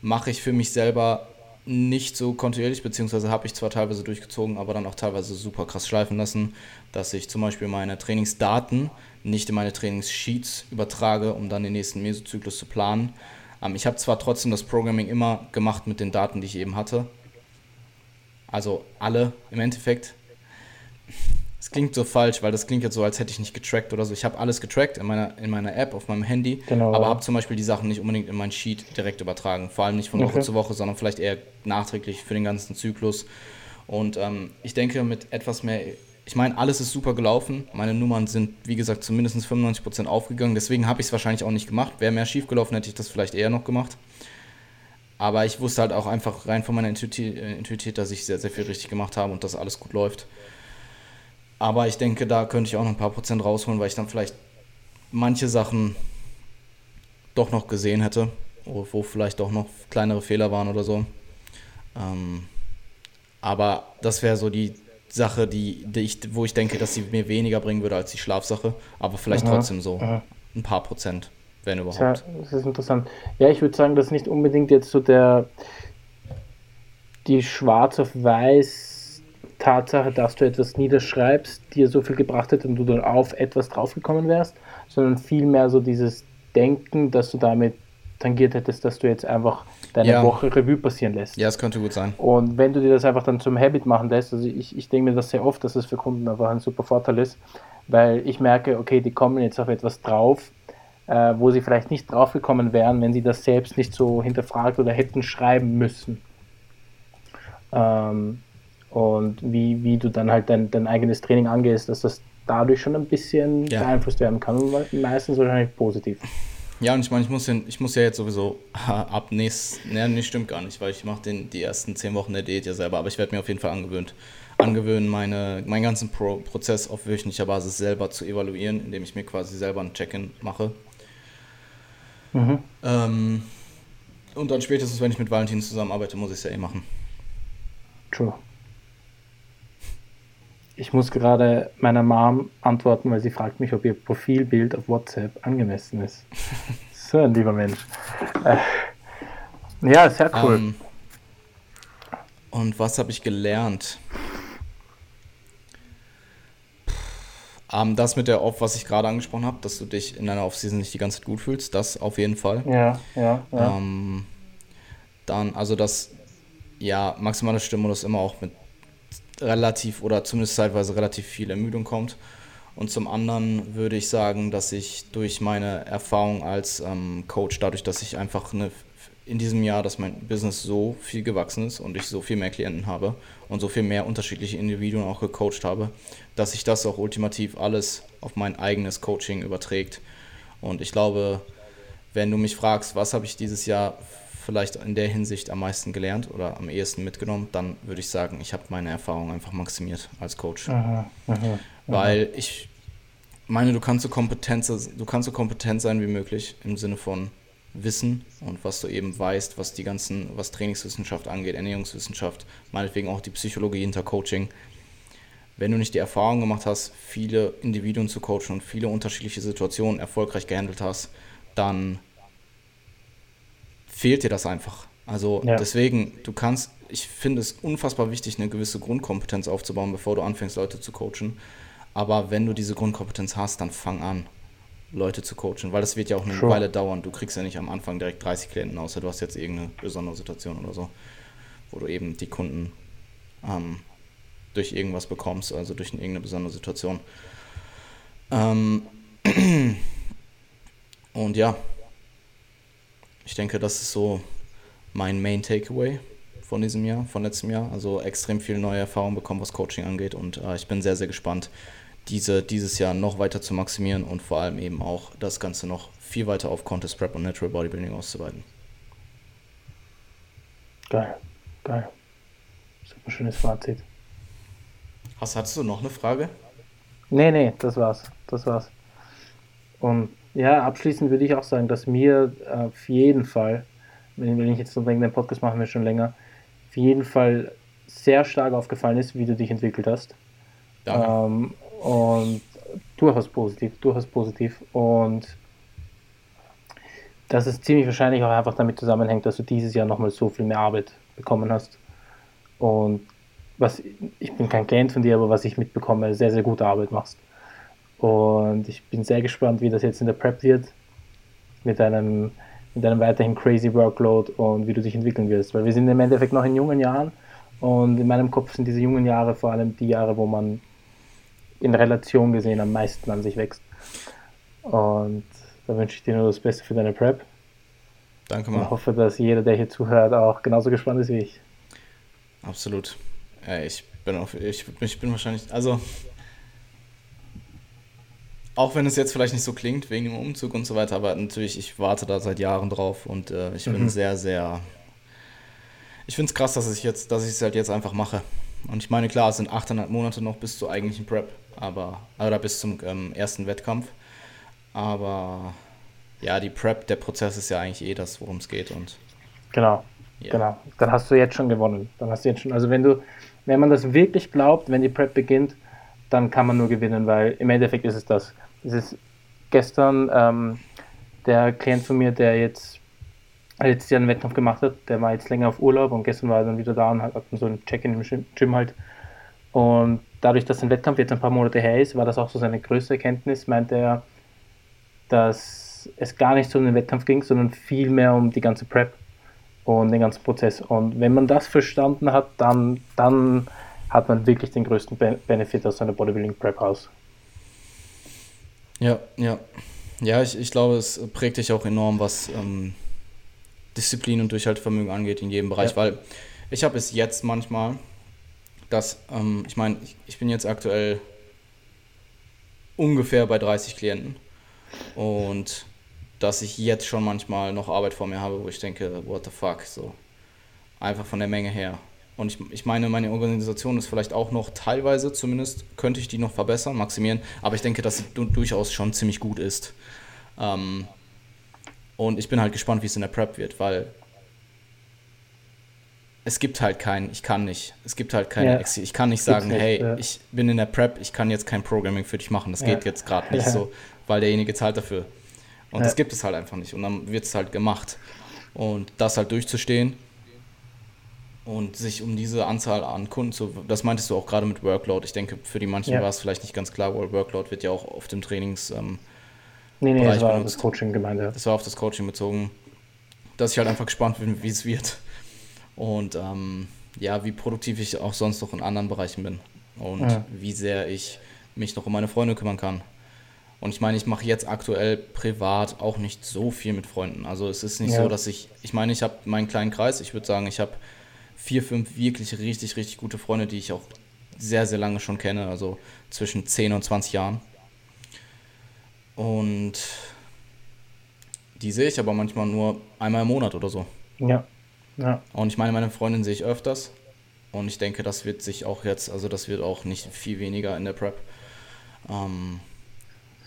mache ich für mich selber nicht so kontinuierlich, beziehungsweise habe ich zwar teilweise durchgezogen, aber dann auch teilweise super krass schleifen lassen, dass ich zum Beispiel meine Trainingsdaten nicht in meine Trainingssheets übertrage, um dann den nächsten Mesozyklus zu planen. Ähm, ich habe zwar trotzdem das Programming immer gemacht mit den Daten, die ich eben hatte. Also alle im Endeffekt. Es klingt so falsch, weil das klingt jetzt so, als hätte ich nicht getrackt oder so. Ich habe alles getrackt in meiner, in meiner App, auf meinem Handy, genau. aber habe zum Beispiel die Sachen nicht unbedingt in mein Sheet direkt übertragen. Vor allem nicht von Woche okay. zu Woche, sondern vielleicht eher nachträglich für den ganzen Zyklus. Und ähm, ich denke, mit etwas mehr, ich meine, alles ist super gelaufen. Meine Nummern sind, wie gesagt, zumindest 95% aufgegangen. Deswegen habe ich es wahrscheinlich auch nicht gemacht. Wäre mehr schief gelaufen, hätte ich das vielleicht eher noch gemacht. Aber ich wusste halt auch einfach rein von meiner Intuität, dass ich sehr, sehr viel richtig gemacht habe und dass alles gut läuft. Aber ich denke, da könnte ich auch noch ein paar Prozent rausholen, weil ich dann vielleicht manche Sachen doch noch gesehen hätte, wo, vielleicht doch noch kleinere Fehler waren oder so. Ähm, aber das wäre so die Sache, die, die ich, wo ich denke, dass sie mir weniger bringen würde als die Schlafsache, aber vielleicht aha, trotzdem so aha. ein paar Prozent, wenn überhaupt. Ja, das ist interessant. Ja, ich würde sagen, dass nicht unbedingt jetzt so der die schwarz auf weiß Tatsache, dass du etwas niederschreibst, dir so viel gebracht hat und du dann auf etwas draufgekommen wärst, sondern vielmehr so dieses Denken, dass du damit tangiert hättest, dass du jetzt einfach deine ja. Woche Revue passieren lässt. Ja, es könnte gut sein. Und wenn du dir das einfach dann zum Habit machen lässt, also ich, ich denke mir das sehr oft, dass es für Kunden einfach ein super Vorteil ist, weil ich merke, okay, die kommen jetzt auf etwas drauf, äh, wo sie vielleicht nicht draufgekommen wären, wenn sie das selbst nicht so hinterfragt oder hätten schreiben müssen. Ähm, und wie, wie du dann halt dein, dein eigenes Training angehst, dass das dadurch schon ein bisschen ja. beeinflusst werden kann und meistens wahrscheinlich positiv. Ja, und ich meine, ich muss, ja, ich muss ja jetzt sowieso ab nächst, ne, nee, stimmt gar nicht, weil ich mache die ersten zehn Wochen der Diät ja selber, aber ich werde mir auf jeden Fall angewöhnt, angewöhnen, meine, meinen ganzen Pro Prozess auf wöchentlicher Basis selber zu evaluieren, indem ich mir quasi selber ein Check-in mache. Mhm. Ähm, und dann spätestens, wenn ich mit Valentin zusammenarbeite, muss ich es ja eh machen. True. Ich muss gerade meiner Mom antworten, weil sie fragt mich, ob ihr Profilbild auf WhatsApp angemessen ist. so ein lieber Mensch. Äh, ja, sehr cool. Um, ähm, und was habe ich gelernt? Um, das mit der Off, was ich gerade angesprochen habe, dass du dich in deiner Offseason nicht die ganze Zeit gut fühlst, das auf jeden Fall. Ja, ja, ja. Um, ähm, dann, also das, ja, maximale Stimulus immer auch mit relativ oder zumindest zeitweise relativ viel Ermüdung kommt. Und zum anderen würde ich sagen, dass ich durch meine Erfahrung als ähm, Coach, dadurch, dass ich einfach eine, in diesem Jahr, dass mein Business so viel gewachsen ist und ich so viel mehr Klienten habe und so viel mehr unterschiedliche Individuen auch gecoacht habe, dass sich das auch ultimativ alles auf mein eigenes Coaching überträgt. Und ich glaube, wenn du mich fragst, was habe ich dieses Jahr vielleicht in der Hinsicht am meisten gelernt oder am ehesten mitgenommen, dann würde ich sagen, ich habe meine Erfahrung einfach maximiert als Coach. Aha, aha, Weil ich meine, du kannst so kompetent, du kannst so kompetent sein wie möglich im Sinne von Wissen und was du eben weißt, was die ganzen, was Trainingswissenschaft angeht, Ernährungswissenschaft, meinetwegen auch die Psychologie hinter Coaching. Wenn du nicht die Erfahrung gemacht hast, viele Individuen zu coachen und viele unterschiedliche Situationen erfolgreich gehandelt hast, dann fehlt dir das einfach. Also ja. deswegen, du kannst, ich finde es unfassbar wichtig, eine gewisse Grundkompetenz aufzubauen, bevor du anfängst, Leute zu coachen. Aber wenn du diese Grundkompetenz hast, dann fang an, Leute zu coachen, weil das wird ja auch eine sure. Weile dauern. Du kriegst ja nicht am Anfang direkt 30 Klienten, außer du hast jetzt irgendeine besondere Situation oder so, wo du eben die Kunden ähm, durch irgendwas bekommst, also durch irgendeine besondere Situation. Ähm, und ja, ich denke, das ist so mein Main Takeaway von diesem Jahr, von letztem Jahr. Also extrem viel neue Erfahrung bekommen, was Coaching angeht. Und äh, ich bin sehr, sehr gespannt, diese dieses Jahr noch weiter zu maximieren und vor allem eben auch das Ganze noch viel weiter auf Contest Prep und Natural Bodybuilding auszuweiten. Geil, geil. Super schönes Fazit. Hast, hattest du noch eine Frage? Nee, nee, das war's. Das war's. Und ja, abschließend würde ich auch sagen, dass mir auf jeden Fall, wenn ich jetzt so denke, den Podcast machen wir schon länger, auf jeden Fall sehr stark aufgefallen ist, wie du dich entwickelt hast. Ähm, und durchaus positiv, durchaus positiv. Und dass es ziemlich wahrscheinlich auch einfach damit zusammenhängt, dass du dieses Jahr nochmal so viel mehr Arbeit bekommen hast. Und was ich bin kein Klient von dir, aber was ich mitbekomme, sehr, sehr gute Arbeit machst. Und ich bin sehr gespannt, wie das jetzt in der Prep wird, mit einem, mit einem weiterhin crazy Workload und wie du dich entwickeln wirst. Weil wir sind im Endeffekt noch in jungen Jahren und in meinem Kopf sind diese jungen Jahre vor allem die Jahre, wo man in Relation gesehen am meisten an sich wächst. Und da wünsche ich dir nur das Beste für deine Prep. Danke mal. Und hoffe, dass jeder, der hier zuhört, auch genauso gespannt ist wie ich. Absolut. Ja, ich bin auf, ich, ich bin wahrscheinlich, also auch wenn es jetzt vielleicht nicht so klingt wegen dem Umzug und so weiter, aber natürlich, ich warte da seit Jahren drauf und äh, ich bin mhm. sehr, sehr. Ich finde es krass, dass ich jetzt, dass ich es halt jetzt einfach mache. Und ich meine, klar, es sind achteinhalb Monate noch bis zur eigentlichen Prep, aber oder bis zum ähm, ersten Wettkampf. Aber ja, die Prep, der Prozess ist ja eigentlich eh das, worum es geht. Und genau, yeah. genau. Dann hast du jetzt schon gewonnen. Dann hast du jetzt schon, also wenn du, wenn man das wirklich glaubt, wenn die Prep beginnt, dann kann man nur gewinnen, weil im Endeffekt ist es das. Es ist gestern ähm, der Klient von mir, der jetzt letztes Jahr einen Wettkampf gemacht hat, der war jetzt länger auf Urlaub und gestern war er dann wieder da und hat so ein Check-in im Gym halt. Und dadurch, dass sein Wettkampf jetzt ein paar Monate her ist, war das auch so seine größte Erkenntnis, meinte er, dass es gar nicht so um den Wettkampf ging, sondern vielmehr um die ganze Prep und den ganzen Prozess. Und wenn man das verstanden hat, dann, dann hat man wirklich den größten Benefit aus seiner Bodybuilding Prep aus. Ja, ja. Ja, ich, ich glaube, es prägt dich auch enorm, was ähm, Disziplin und Durchhaltevermögen angeht in jedem Bereich, ja. weil ich habe es jetzt manchmal, dass, ähm, ich meine, ich, ich bin jetzt aktuell ungefähr bei 30 Klienten und dass ich jetzt schon manchmal noch Arbeit vor mir habe, wo ich denke, what the fuck, so. Einfach von der Menge her. Und ich, ich meine, meine Organisation ist vielleicht auch noch teilweise, zumindest könnte ich die noch verbessern, maximieren, aber ich denke, dass sie du durchaus schon ziemlich gut ist. Ähm, und ich bin halt gespannt, wie es in der Prep wird, weil es gibt halt keinen, ich kann nicht. Es gibt halt keine, ja. ich kann nicht sagen, nicht, hey, ja. ich bin in der Prep, ich kann jetzt kein Programming für dich machen. Das ja. geht jetzt gerade nicht so, weil derjenige zahlt dafür. Und das gibt es halt einfach nicht. Und dann wird es halt gemacht. Und das halt durchzustehen und sich um diese Anzahl an Kunden zu, das meintest du auch gerade mit Workload. Ich denke, für die manchen war es vielleicht nicht ganz klar, weil Workload wird ja auch auf dem Trainings. Ähm, nee, nee, Bereich das war benutzt. das Coaching gemeint. Das war auf das Coaching bezogen. Dass ich halt einfach gespannt bin, wie es wird. Und ähm, ja, wie produktiv ich auch sonst noch in anderen Bereichen bin. Und ja. wie sehr ich mich noch um meine Freunde kümmern kann. Und ich meine, ich mache jetzt aktuell privat auch nicht so viel mit Freunden. Also es ist nicht ja. so, dass ich, ich meine, ich habe meinen kleinen Kreis. Ich würde sagen, ich habe vier, fünf wirklich richtig, richtig gute Freunde, die ich auch sehr, sehr lange schon kenne. Also zwischen 10 und 20 Jahren. Und die sehe ich aber manchmal nur einmal im Monat oder so. Ja. ja. Und ich meine, meine Freundin sehe ich öfters. Und ich denke, das wird sich auch jetzt, also das wird auch nicht viel weniger in der Prep. Ähm,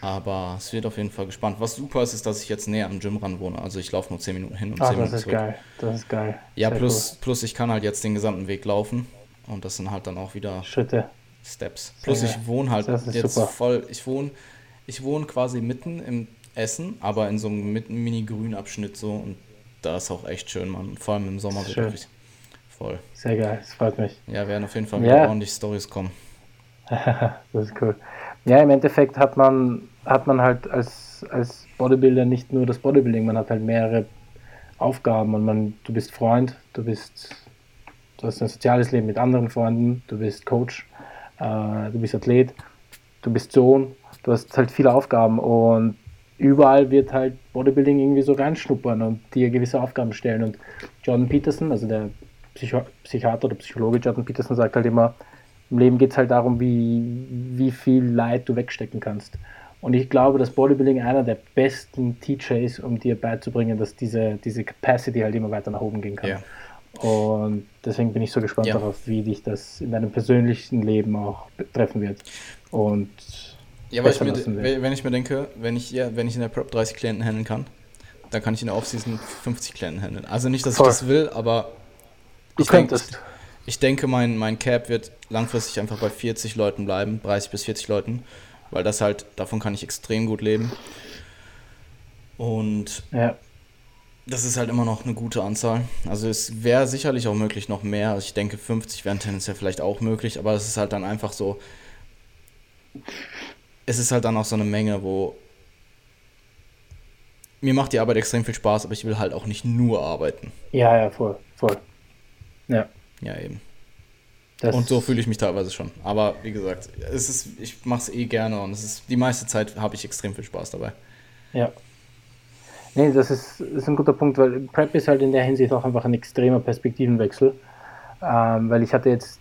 aber es wird auf jeden Fall gespannt. Was super ist, ist, dass ich jetzt näher am Gym ran wohne. Also ich laufe nur 10 Minuten hin und 10 ah, Minuten zurück. Das ist geil. Das ist geil. Ja, plus, cool. plus ich kann halt jetzt den gesamten Weg laufen. Und das sind halt dann auch wieder Schritte. Steps. Plus ich wohne halt jetzt super. voll. Ich wohne, ich wohne quasi mitten im Essen, aber in so einem Mini-Grün-Abschnitt so. Und da ist auch echt schön, man. Vor allem im Sommer wirklich voll. Sehr geil, das freut mich. Ja, werden auf jeden Fall wieder ja. ordentlich Stories kommen. das ist cool. Ja, im Endeffekt hat man hat man halt als, als Bodybuilder nicht nur das Bodybuilding, man hat halt mehrere Aufgaben und man, du bist Freund, du bist, du hast ein soziales Leben mit anderen Freunden, du bist Coach, äh, du bist Athlet, du bist Sohn, du hast halt viele Aufgaben und überall wird halt Bodybuilding irgendwie so reinschnuppern und dir gewisse Aufgaben stellen und Jordan Peterson, also der Psycho Psychiater oder Psychologe Jordan Peterson sagt halt immer, Im Leben geht es halt darum, wie, wie viel Leid du wegstecken kannst. Und ich glaube, dass Bodybuilding einer der besten Teacher ist, um dir beizubringen, dass diese, diese Capacity halt immer weiter nach oben gehen kann. Ja. Und deswegen bin ich so gespannt ja. darauf, wie dich das in deinem persönlichen Leben auch treffen wird. Und ja, weil ich mir, wenn ich mir denke, wenn ich, ja, wenn ich in der Prep 30 Klienten handeln kann, dann kann ich in der Offseason 50 Klienten handeln. Also nicht, dass Voll. ich das will, aber ich, denk, ich, ich denke, mein, mein Cap wird langfristig einfach bei 40 Leuten bleiben, 30 bis 40 Leuten, weil das halt, davon kann ich extrem gut leben. Und ja. das ist halt immer noch eine gute Anzahl. Also es wäre sicherlich auch möglich noch mehr. Also ich denke, 50 wären tendenziell vielleicht auch möglich, aber es ist halt dann einfach so, es ist halt dann auch so eine Menge, wo mir macht die Arbeit extrem viel Spaß, aber ich will halt auch nicht nur arbeiten. Ja, ja, voll, voll. Ja. Ja, eben. Das und so fühle ich mich teilweise schon. Aber wie gesagt, es ist, ich mache es eh gerne und es ist die meiste Zeit habe ich extrem viel Spaß dabei. Ja. Nee, das ist, ist ein guter Punkt, weil Prep ist halt in der Hinsicht auch einfach ein extremer Perspektivenwechsel. Ähm, weil ich hatte jetzt,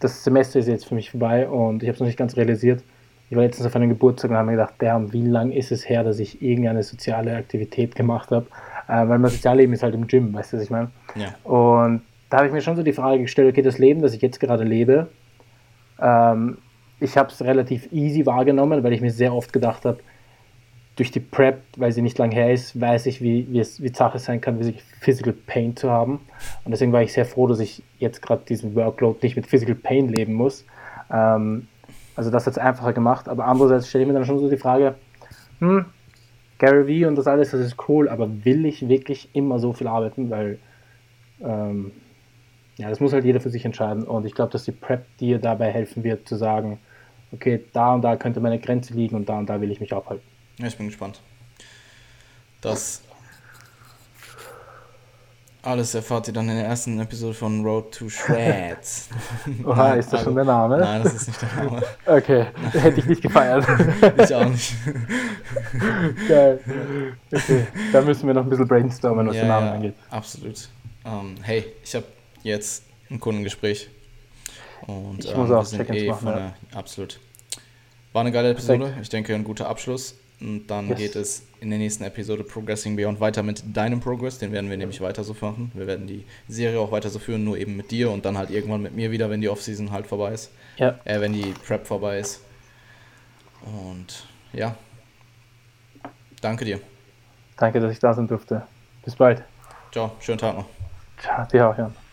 das Semester ist jetzt für mich vorbei und ich habe es noch nicht ganz realisiert ich war letztens auf einem Geburtstag und habe mir gedacht, damn, wie lange ist es her, dass ich irgendeine soziale Aktivität gemacht habe? Äh, weil mein Sozialleben ist halt im Gym, weißt du, was ich meine? Ja. Und da habe ich mir schon so die Frage gestellt, okay, das Leben, das ich jetzt gerade lebe, ähm, ich habe es relativ easy wahrgenommen, weil ich mir sehr oft gedacht habe, durch die Prep, weil sie nicht lang her ist, weiß ich, wie, wie es wie Sache sein kann, wie Physical Pain zu haben. Und deswegen war ich sehr froh, dass ich jetzt gerade diesen Workload nicht mit Physical Pain leben muss. Ähm, also das hat es einfacher gemacht, aber andererseits stelle ich mir dann schon so die Frage, hm, Gary Vee und das alles, das ist cool, aber will ich wirklich immer so viel arbeiten, weil ähm, ja, das muss halt jeder für sich entscheiden und ich glaube, dass die Prep dir dabei helfen wird zu sagen, okay, da und da könnte meine Grenze liegen und da und da will ich mich aufhalten. Ja, ich bin gespannt. Das alles erfahrt ihr dann in der ersten Episode von Road to Shreds. Oha, ist das schon der Name? Nein, das ist nicht der Name. Okay, hätte ich nicht gefeiert. ich auch nicht. Geil. Okay, da müssen wir noch ein bisschen brainstormen, was ja, den Namen ja, angeht. Absolut. Um, ähm, hey, ich habe jetzt ein Kundengespräch. Und ich ähm, muss auch Check-ins eh machen. Der, absolut. War eine geile Episode. Perfekt. Ich denke, ein guter Abschluss. Und dann yes. geht es in der nächsten Episode Progressing Beyond weiter mit deinem Progress. Den werden wir nämlich weiter so machen. Wir werden die Serie auch weiter so führen, nur eben mit dir und dann halt irgendwann mit mir wieder, wenn die Offseason halt vorbei ist. Ja. Äh, wenn die Prep vorbei ist. Und ja. Danke dir. Danke, dass ich da sein durfte. Bis bald. Ciao, schönen Tag noch. Ciao, dir auch, Jan.